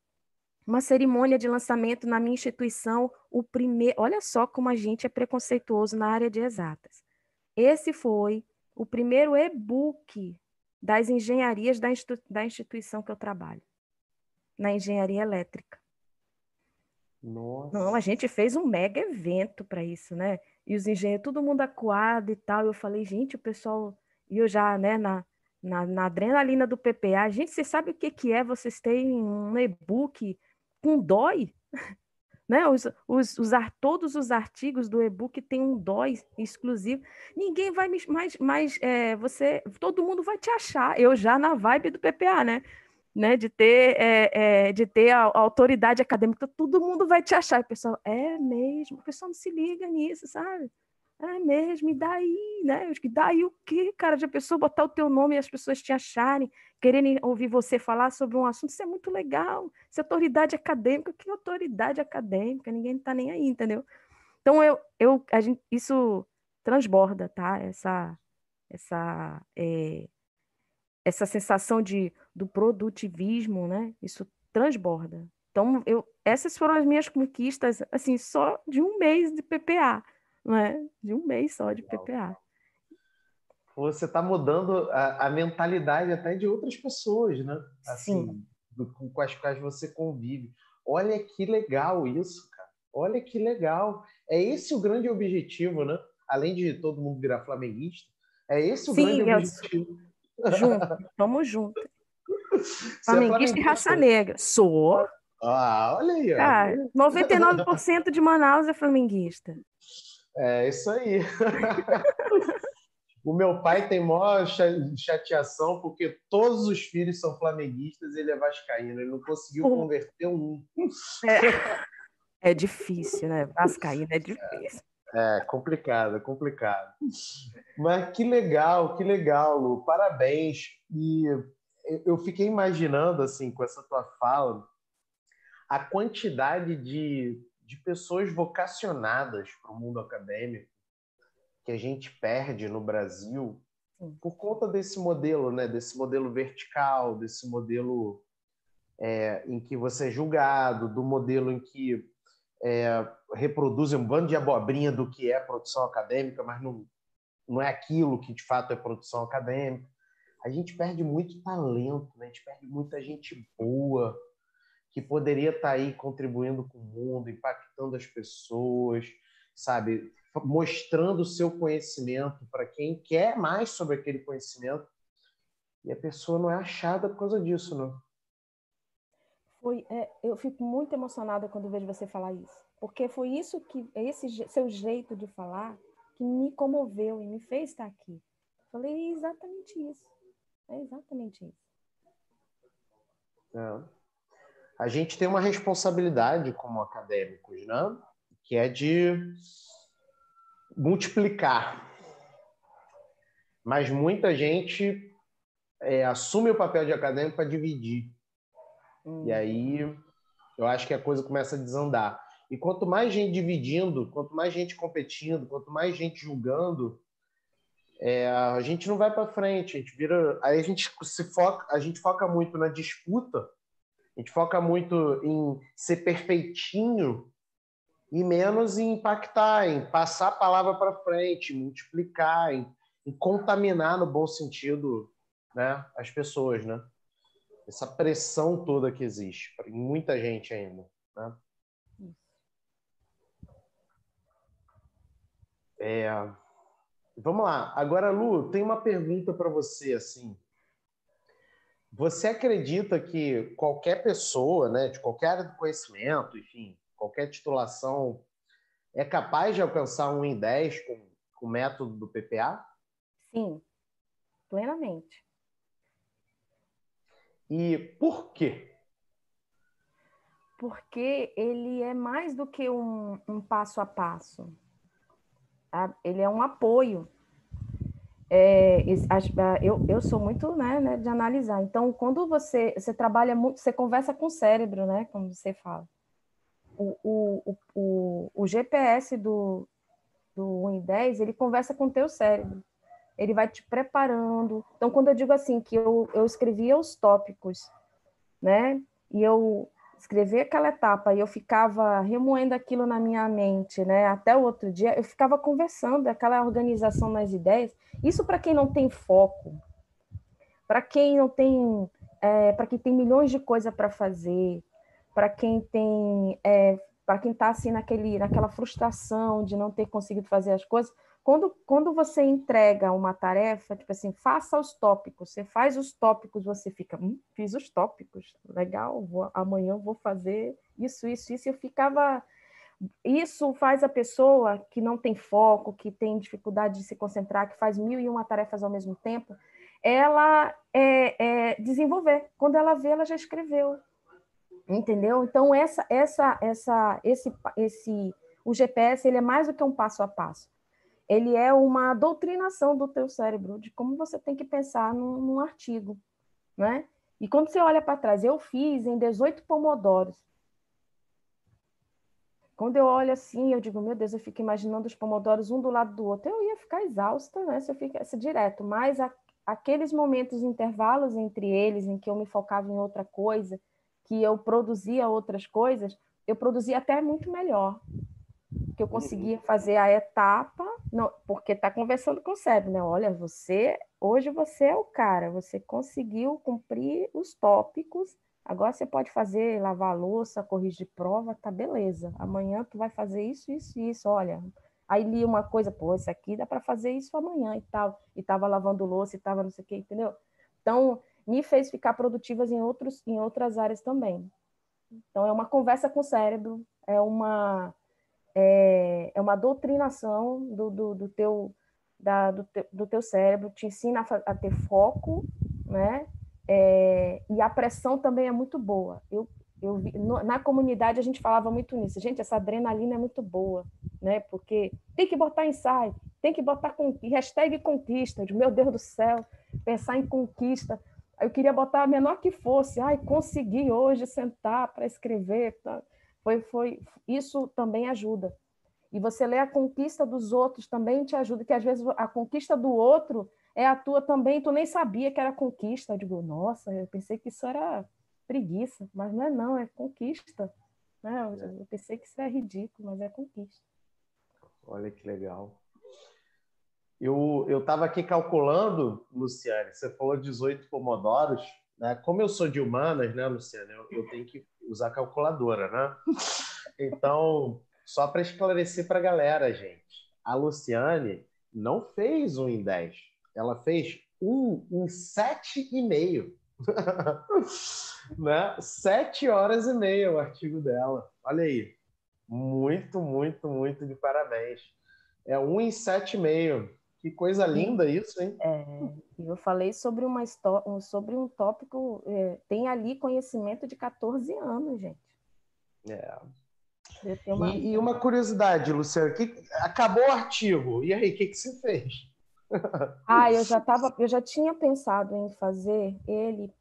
uma cerimônia de lançamento na minha instituição, o primeiro, olha só como a gente é preconceituoso na área de exatas. Esse foi o primeiro e-book das engenharias da, institu da instituição que eu trabalho, na engenharia elétrica. Nossa. Não, a gente fez um mega evento para isso, né? E os engenheiros, todo mundo acuado e tal. Eu falei, gente, o pessoal. E eu já, né, na, na, na adrenalina do PPA, gente, você sabe o que, que é vocês terem um e-book com DOI? né? Os, os, os, todos os artigos do e-book têm um DOI exclusivo. Ninguém vai mais, mais é, você, todo mundo vai te achar. Eu já na vibe do PPA, né? Né, de ter, é, é, de ter a, a, autoridade acadêmica, todo mundo vai te achar. E o pessoal, é mesmo, o pessoal não se liga nisso, sabe? É mesmo, e daí, né? E daí o quê, cara? De a pessoa botar o teu nome e as pessoas te acharem, quererem ouvir você falar sobre um assunto, isso é muito legal. Isso é autoridade acadêmica, que autoridade acadêmica? Ninguém está nem aí, entendeu? Então, eu, eu, a gente, isso transborda, tá? Essa, essa, é, essa sensação de do produtivismo, né? Isso transborda. Então, eu, essas foram as minhas conquistas, assim, só de um mês de PPA, né? De um mês só de PPA. Você está mudando a, a, mentalidade até de outras pessoas, né? Assim, Sim. Do, com as quais você convive. Olha que legal isso, cara. Olha que legal. É esse o grande objetivo, né? Além de todo mundo virar flamenguista, é esse o Sim, grande objetivo. Junto, vamos junto. Flamenguista é e raça negra. Sou. Ah, olha aí. Cara, 99% de Manaus é flamenguista. É isso aí. o meu pai tem maior chateação porque todos os filhos são flamenguistas e ele é vascaíno. Ele não conseguiu converter um. É, é difícil, né? Vascaíno é difícil. É, complicado, é complicado. Mas que legal, que legal, Lu. Parabéns. E eu fiquei imaginando, assim, com essa tua fala, a quantidade de, de pessoas vocacionadas para o mundo acadêmico que a gente perde no Brasil por conta desse modelo, né? Desse modelo vertical, desse modelo é, em que você é julgado, do modelo em que é, reproduzem um bando de abobrinha do que é produção acadêmica, mas não, não é aquilo que de fato é produção acadêmica. a gente perde muito talento, né? a gente perde muita gente boa que poderia estar tá aí contribuindo com o mundo, impactando as pessoas, sabe? Mostrando o seu conhecimento para quem quer mais sobre aquele conhecimento. E a pessoa não é achada por causa disso, não. Foi, é, eu fico muito emocionada quando vejo você falar isso, porque foi isso que esse seu jeito de falar que me comoveu e me fez estar aqui. Falei é exatamente isso. É exatamente isso. É. A gente tem uma responsabilidade como acadêmicos, né? Que é de multiplicar. Mas muita gente é, assume o papel de acadêmico para dividir. Hum. E aí eu acho que a coisa começa a desandar. E quanto mais gente dividindo, quanto mais gente competindo, quanto mais gente julgando, é, a gente não vai para frente. A gente vira, aí a gente se foca, a gente foca muito na disputa, a gente foca muito em ser perfeitinho e menos em impactar, em passar a palavra para frente, multiplicar, em, em, contaminar no bom sentido, né, as pessoas, né? Essa pressão toda que existe muita gente ainda, né? É, vamos lá. Agora, Lu, tem uma pergunta para você assim. Você acredita que qualquer pessoa, né, de qualquer área do conhecimento, enfim, qualquer titulação, é capaz de alcançar um em 10 com, com o método do PPA? Sim, plenamente. E por quê? Porque ele é mais do que um, um passo a passo ele é um apoio. É, eu, eu sou muito né, né, de analisar. Então, quando você, você trabalha muito, você conversa com o cérebro, né, como você fala. O, o, o, o GPS do, do 1 em 10, ele conversa com o teu cérebro. Ele vai te preparando. Então, quando eu digo assim, que eu, eu escrevia os tópicos, né, e eu escrever aquela etapa e eu ficava remoendo aquilo na minha mente, né? Até o outro dia, eu ficava conversando, aquela organização nas ideias. Isso para quem não tem foco, para quem não tem, é, para quem tem milhões de coisas para fazer, para quem tem, é, para quem está assim naquele, naquela frustração de não ter conseguido fazer as coisas, quando, quando você entrega uma tarefa, tipo assim, faça os tópicos, você faz os tópicos, você fica, hum, fiz os tópicos, legal, vou, amanhã vou fazer isso, isso, isso. Eu ficava. Isso faz a pessoa que não tem foco, que tem dificuldade de se concentrar, que faz mil e uma tarefas ao mesmo tempo, ela é, é desenvolver. Quando ela vê, ela já escreveu. Entendeu? Então, essa, essa, essa, esse, esse, o GPS ele é mais do que um passo a passo ele é uma doutrinação do teu cérebro de como você tem que pensar num, num artigo, né? E quando você olha para trás, eu fiz em 18 pomodoros. Quando eu olho assim, eu digo, meu Deus, eu fico imaginando os pomodoros um do lado do outro. Eu ia ficar exausta, né? Se eu ficasse direto. Mas a, aqueles momentos intervalos entre eles, em que eu me focava em outra coisa, que eu produzia outras coisas, eu produzia até muito melhor que eu uhum. conseguia fazer a etapa, não, porque está conversando com o cérebro, né? Olha, você hoje você é o cara, você conseguiu cumprir os tópicos, agora você pode fazer lavar a louça, corrigir prova, tá beleza. Amanhã tu vai fazer isso, isso e isso, olha. Aí li uma coisa, pô, isso aqui dá para fazer isso amanhã e tal. E tava lavando louça e tava não sei o que, entendeu? Então, me fez ficar produtivas em outros em outras áreas também. Então é uma conversa com o cérebro, é uma é, é uma doutrinação do, do, do teu, da, do, te, do teu cérebro, te ensina a, a ter foco, né? É, e a pressão também é muito boa. Eu, eu vi, no, na comunidade a gente falava muito nisso. Gente, essa adrenalina é muito boa, né? Porque tem que botar ensaio, tem que botar com, hashtag conquista. Meu Deus do céu, pensar em conquista. Eu queria botar a menor que fosse. Ai, consegui hoje sentar para escrever. Tá? Foi, foi, isso também ajuda. E você lê a conquista dos outros também te ajuda, que às vezes a conquista do outro é a tua também, tu nem sabia que era conquista. Eu digo, nossa, eu pensei que isso era preguiça, mas não é não, é conquista. Né? Eu pensei que isso é ridículo, mas é conquista. Olha que legal. Eu estava aqui calculando, Luciane, você falou 18 pomodoros. Né? Como eu sou de humanas, né, Luciane, eu, eu tenho que usar calculadora, né? Então, só para esclarecer para a galera, gente, a Luciane não fez um em 10. Ela fez um em 7,5. né? Sete horas e meia o artigo dela. Olha aí. Muito, muito, muito de parabéns. É um em sete e meio. Que coisa linda isso, hein? É, eu falei sobre, uma sobre um tópico, é, tem ali conhecimento de 14 anos, gente. É. Uma... E, e, uma curiosidade, Luciano, que, acabou o artigo, e aí, o que, que você fez? Ah, eu já tava, eu já tinha pensado em fazer ele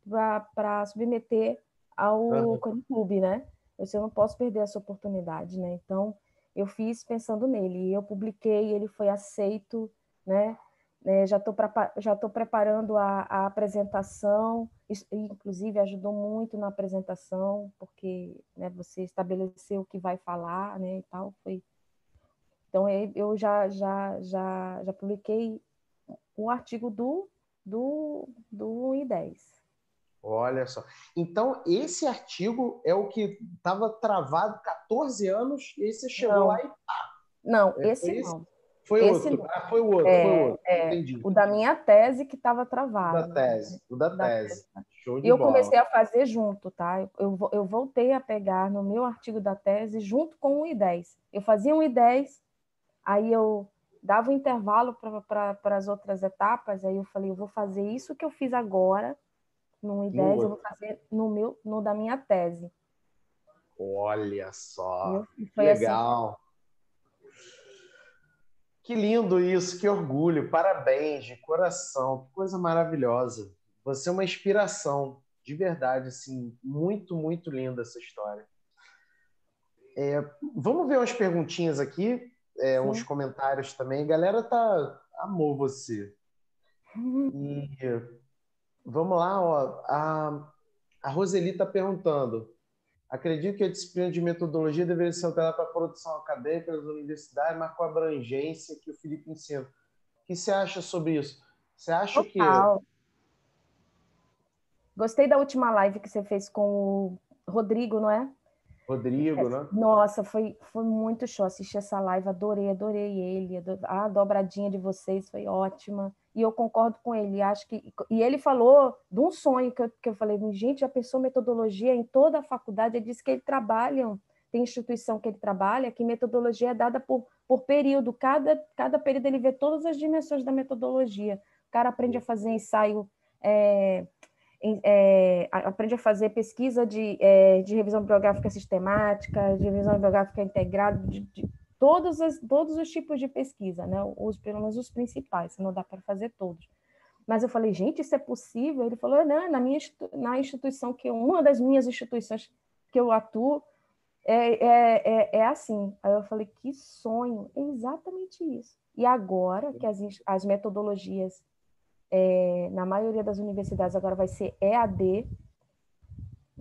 para submeter ao uhum. Clube, né? Eu, eu não posso perder essa oportunidade, né? Então, eu fiz pensando nele, e eu publiquei, ele foi aceito, né? É, já estou já tô preparando a, a apresentação, inclusive ajudou muito na apresentação, porque né, você estabeleceu o que vai falar, né, e tal, foi... Então, eu já, já, já, já publiquei o artigo do, do, do 1 e 10. Olha só. Então, esse artigo é o que estava travado 14 anos e aí você chegou não. lá e pá. Não, é, esse, esse não. Foi esse outro. Ah, foi o outro, é, foi o outro. É, Entendi. O da minha tese que estava travado. O da tese, o da, da tese. tese. Show de e eu bola. comecei a fazer junto, tá? Eu, eu voltei a pegar no meu artigo da tese junto com o I10. Eu fazia um I10, aí eu dava um intervalo para as outras etapas, aí eu falei, eu vou fazer isso que eu fiz agora, no I10, eu vou fazer no meu, no da minha tese. Olha só, assim. legal. Assim. Que lindo isso, que orgulho, parabéns, de coração, que coisa maravilhosa. Você é uma inspiração, de verdade, assim, muito, muito linda essa história. É, vamos ver umas perguntinhas aqui é, uns comentários também. A galera tá amou você. E vamos lá, ó. A, a Roseli está perguntando. Acredito que a disciplina de metodologia deveria ser alterada para a produção acadêmica das universidades, mas com a abrangência que o Felipe ensina. O que você acha sobre isso? Você acha Total. que. Gostei da última live que você fez com o Rodrigo, não é? Rodrigo, é, né? Nossa, foi, foi muito show assistir essa live, adorei, adorei ele, a dobradinha de vocês foi ótima, e eu concordo com ele, acho que, e ele falou de um sonho que eu, que eu falei, gente, já pensou metodologia em toda a faculdade, ele disse que ele trabalha, tem instituição que ele trabalha, que metodologia é dada por, por período, cada, cada período ele vê todas as dimensões da metodologia, o cara aprende a fazer ensaio é, é, aprende a fazer pesquisa de, é, de revisão bibliográfica sistemática, de revisão bibliográfica integrada, de, de todos, as, todos os tipos de pesquisa, né? os, pelo menos os principais, não dá para fazer todos. Mas eu falei, gente, isso é possível? Ele falou, não, na minha na instituição que uma das minhas instituições que eu atuo é, é, é, é assim. Aí eu falei, que sonho, é exatamente isso. E agora que as, as metodologias é, na maioria das universidades agora vai ser EAD,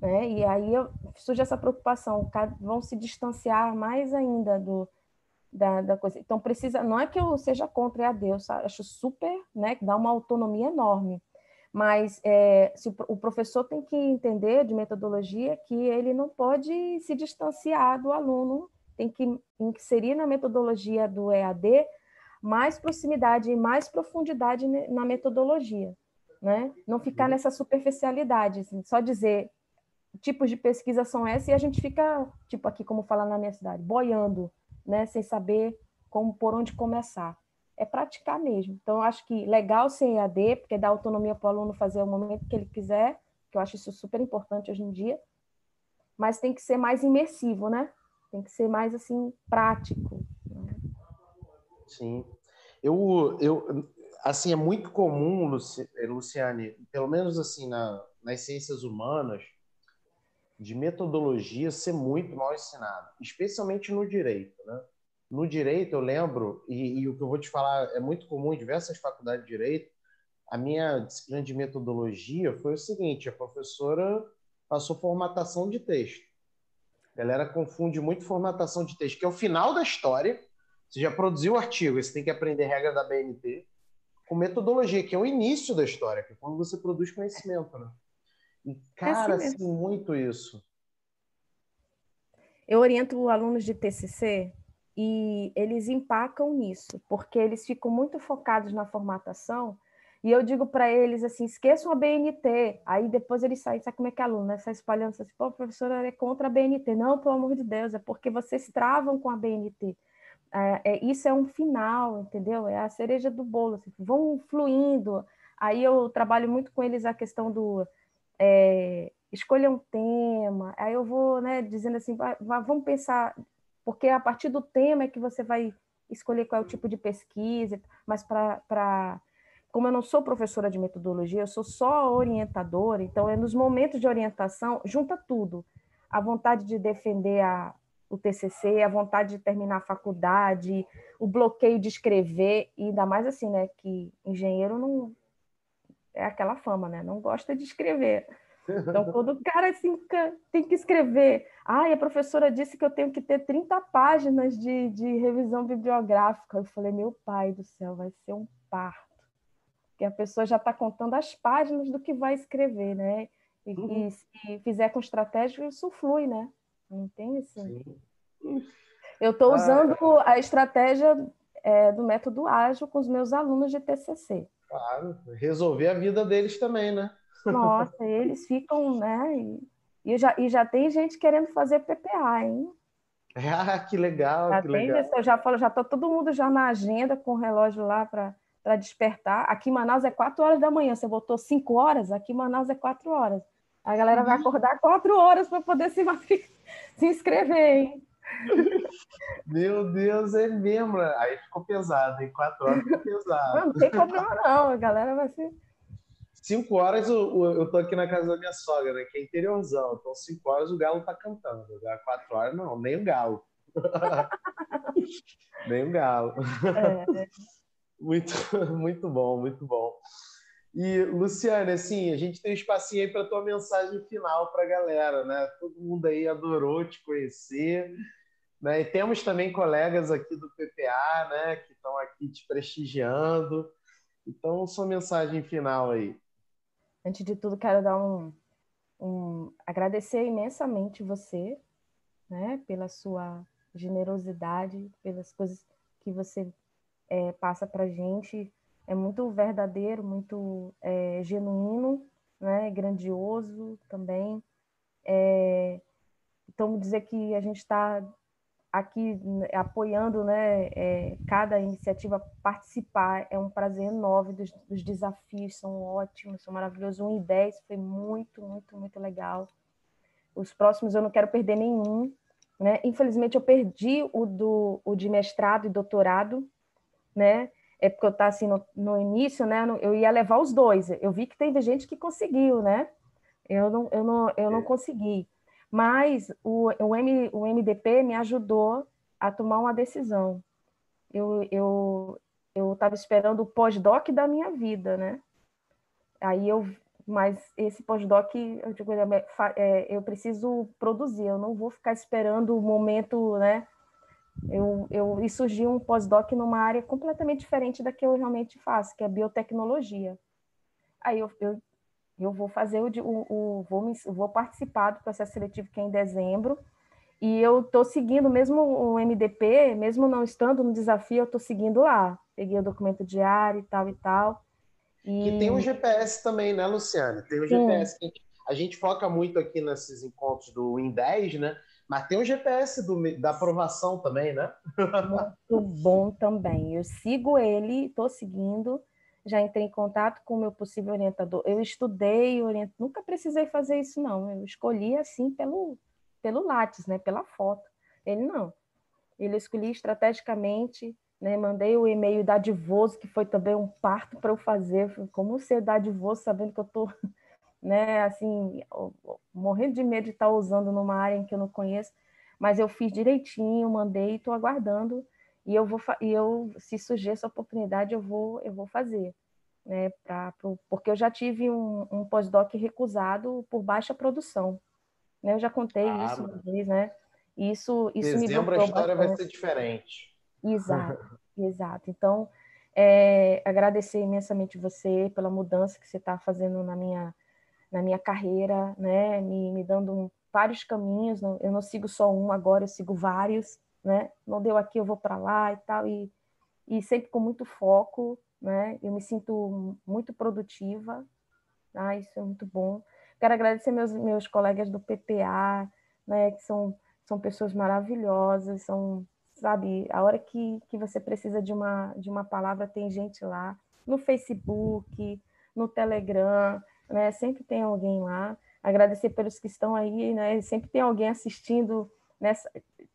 né? E aí surge essa preocupação, vão se distanciar mais ainda do, da, da, coisa. Então precisa, não é que eu seja contra EAD, eu acho super, né? Que dá uma autonomia enorme. Mas é, se o professor tem que entender de metodologia que ele não pode se distanciar do aluno, tem que inserir na metodologia do EAD mais proximidade e mais profundidade na metodologia, né? Não ficar uhum. nessa superficialidade, assim, só dizer tipos de pesquisa são esses e a gente fica, tipo aqui como fala na minha cidade, boiando, né? Sem saber como por onde começar. É praticar mesmo. Então, eu acho que legal ser EAD, porque dá autonomia para o aluno fazer o momento que ele quiser, que eu acho isso super importante hoje em dia, mas tem que ser mais imersivo, né? Tem que ser mais, assim, prático. Sim. Eu, eu, assim, é muito comum, Luciane, pelo menos assim na, nas ciências humanas, de metodologia ser muito mal ensinado, especialmente no direito, né? No direito, eu lembro, e, e, o que eu vou te falar é muito comum em diversas faculdades de direito, a minha disciplina de metodologia foi o seguinte: a professora passou formatação de texto. A galera confunde muito formatação de texto, que é o final da história, você já produziu o artigo, você tem que aprender regra da BNT. com metodologia, que é o início da história, que é quando você produz conhecimento, né? E, é cara, é assim, assim, muito isso. Eu oriento alunos de TCC e eles empacam nisso, porque eles ficam muito focados na formatação e eu digo para eles assim, esqueçam a BNT. Aí depois eles saem, sabe como é que é aluno, né? Sai espalhando assim, pô, professora é contra a BNT. Não, pelo amor de Deus, é porque vocês travam com a BNT. É, é, isso é um final, entendeu? É a cereja do bolo, assim, vão fluindo. Aí eu trabalho muito com eles a questão do é, escolher um tema. Aí eu vou né, dizendo assim, vamos pensar, porque a partir do tema é que você vai escolher qual é o tipo de pesquisa, mas para como eu não sou professora de metodologia, eu sou só orientadora, então é nos momentos de orientação, junta tudo. A vontade de defender a, o TCC, a vontade de terminar a faculdade, o bloqueio de escrever, e ainda mais assim, né, que engenheiro não é aquela fama, né, não gosta de escrever. Então, quando o cara assim, tem que escrever, ah, a professora disse que eu tenho que ter 30 páginas de, de revisão bibliográfica. Eu falei, meu pai do céu, vai ser um parto que a pessoa já está contando as páginas do que vai escrever, né? E, uhum. e se fizer com estratégia, isso flui, né? Não tem assim. Sim. Eu estou ah, usando ah, a estratégia é, do método ágil com os meus alunos de TCC. Claro, resolver a vida deles também, né? Nossa, eles ficam, né? E, e, já, e já tem gente querendo fazer PPA, hein? Ah, que legal, já que legal. Eu já falo, já está todo mundo já na agenda com o relógio lá para despertar. Aqui em Manaus é 4 horas da manhã. Você voltou 5 horas, aqui em Manaus é 4 horas. A galera vai uhum. acordar 4 horas para poder se, se inscrever, hein? Meu Deus, é mesmo. Aí ficou pesado, em 4 horas ficou pesado. Não, não tem problema, não. A galera vai ser. 5 horas eu, eu tô aqui na casa da minha sogra, né? Que é interiorzão. Então, 5 horas o galo tá cantando. 4 horas, não, nem o galo. nem o galo. É, é. Muito, muito bom, muito bom. E, Luciane, assim, a gente tem um espacinho aí para tua mensagem final para a galera, né? Todo mundo aí adorou te conhecer, né? E temos também colegas aqui do PPA, né, que estão aqui te prestigiando. Então, sua mensagem final aí. Antes de tudo, quero dar um, um agradecer imensamente você, né, pela sua generosidade, pelas coisas que você é, passa para gente é muito verdadeiro, muito é, genuíno, né? grandioso também. É, então, dizer que a gente está aqui né, apoiando né, é, cada iniciativa, participar é um prazer enorme dos, dos, desafios, são ótimos, são maravilhosos. 1 e 10 foi muito, muito, muito legal. Os próximos eu não quero perder nenhum. Né? Infelizmente, eu perdi o, do, o de mestrado e doutorado, né? É porque eu tá assim no, no início, né? Eu ia levar os dois. Eu vi que teve gente que conseguiu, né? Eu não, eu não, eu não é. consegui. Mas o, o, M, o MDP me ajudou a tomar uma decisão. Eu eu eu estava esperando o pós-doc da minha vida, né? Aí eu, mas esse pós-doc, eu digo, é, é, eu preciso produzir. Eu não vou ficar esperando o momento, né? eu, eu, e surgiu um pós-doc numa área completamente diferente da que eu realmente faço, que é biotecnologia. Aí eu, eu, eu vou fazer o, o, o vou, me, vou participar do processo seletivo que é em dezembro, e eu estou seguindo, mesmo o MDP, mesmo não estando no desafio, eu estou seguindo lá. Peguei o documento diário e tal e tal. E... Que tem o GPS também, né, Luciana? Tem o Sim. GPS. A gente foca muito aqui nesses encontros do Win10, né? Mas tem o GPS do, da aprovação também, né? Muito bom também. Eu sigo ele, estou seguindo, já entrei em contato com o meu possível orientador. Eu estudei, oriento, nunca precisei fazer isso, não. Eu escolhi assim pelo, pelo Lattes, né? pela foto. Ele não. Ele escolhi estrategicamente, né? mandei o e-mail dadivoso, que foi também um parto para eu fazer. Como ser dadivoso sabendo que eu estou né? Assim, morrendo de medo de estar usando numa área em que eu não conheço, mas eu fiz direitinho, mandei, estou aguardando e eu vou e eu se surgir essa oportunidade eu vou eu vou fazer, né? Pra, pro, porque eu já tive um, um pós-doc recusado por baixa produção, né? Eu já contei ah, isso uma vez, né? Isso isso Dezembro me a história bastante. vai ser diferente. Exato, exato. Então é, agradecer imensamente você pela mudança que você está fazendo na minha, na minha carreira, né? me, me dando um, vários caminhos, não, eu não sigo só um agora, eu sigo vários, né? não deu aqui, eu vou para lá e tal, e, e sempre com muito foco, né? eu me sinto muito produtiva, tá? isso é muito bom. Quero agradecer meus, meus colegas do PPA, né? que são, são pessoas maravilhosas, são sabe? A hora que, que você precisa de uma, de uma palavra, tem gente lá, no Facebook, no Telegram, né? Sempre tem alguém lá. Agradecer pelos que estão aí, né? Sempre tem alguém assistindo nessa.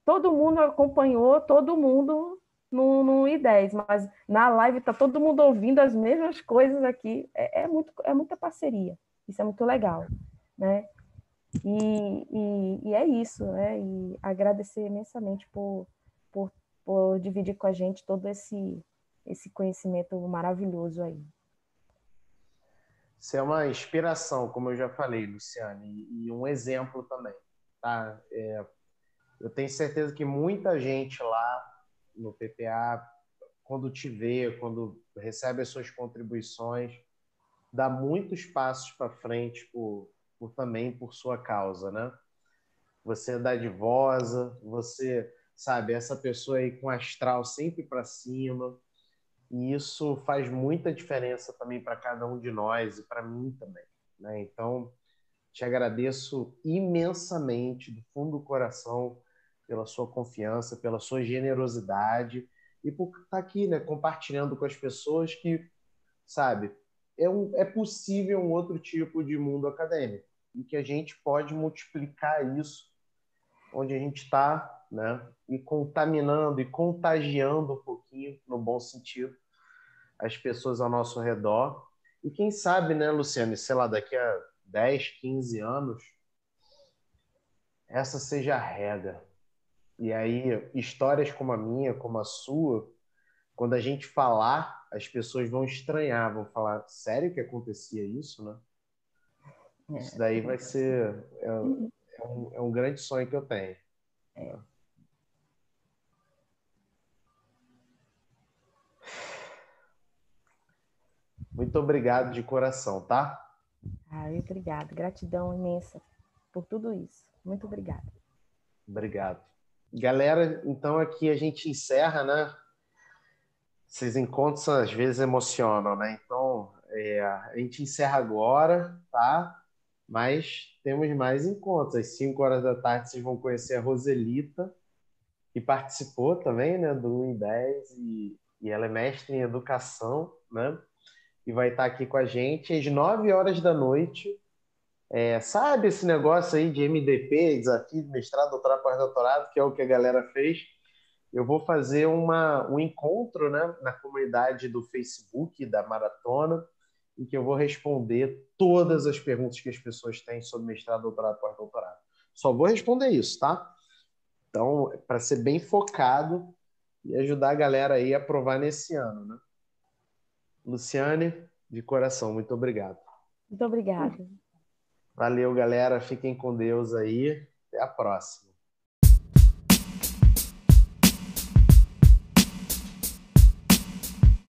Todo mundo acompanhou, todo mundo no, no I10, mas na live está todo mundo ouvindo as mesmas coisas aqui. É, é, muito, é muita parceria. Isso é muito legal, né? E, e, e é isso, né? E agradecer imensamente por por, por dividir com a gente todo esse, esse conhecimento maravilhoso aí. Você é uma inspiração, como eu já falei, Luciane, e, um exemplo também. Tá? É, eu tenho certeza que muita gente lá no PPA, quando te vê, quando recebe as suas contribuições, dá muitos passos para frente por, por, também por sua causa, né? Você é dadivosa, você sabe? Essa pessoa aí com astral sempre para cima. E isso faz muita diferença também para cada um de nós e para mim também, né? Então, te agradeço imensamente do fundo do coração pela sua confiança, pela sua generosidade e por estar tá aqui, né, compartilhando com as pessoas que, sabe, é, um, é possível um outro tipo de mundo acadêmico e que a gente pode multiplicar isso onde a gente está né? E contaminando e contagiando um pouquinho, no bom sentido, as pessoas ao nosso redor. E quem sabe, né, Luciane, sei lá, daqui a 10, 15 anos, essa seja a regra. E aí, histórias como a minha, como a sua, quando a gente falar, as pessoas vão estranhar, vão falar, sério que acontecia isso, né? É. Isso daí vai ser é, é, um, é um grande sonho que eu tenho. É. Muito obrigado de coração, tá? Ah, obrigado. Gratidão imensa por tudo isso. Muito obrigada. Obrigado. Galera, então aqui a gente encerra, né? Esses encontros às vezes emocionam, né? Então é, a gente encerra agora, tá? Mas temos mais encontros. Às 5 horas da tarde vocês vão conhecer a Roselita, que participou também, né? Do 1 em 10 e, e ela é mestre em educação, né? e vai estar aqui com a gente às 9 horas da noite. É, sabe esse negócio aí de MDP, desafio de mestrado, doutorado, pós-doutorado, que é o que a galera fez? Eu vou fazer uma, um encontro né, na comunidade do Facebook da Maratona, em que eu vou responder todas as perguntas que as pessoas têm sobre mestrado, doutorado, pós-doutorado. Só vou responder isso, tá? Então, para ser bem focado e ajudar a galera aí a aprovar nesse ano, né? Luciane, de coração, muito obrigado. Muito obrigada. Valeu, galera. Fiquem com Deus aí. Até a próxima.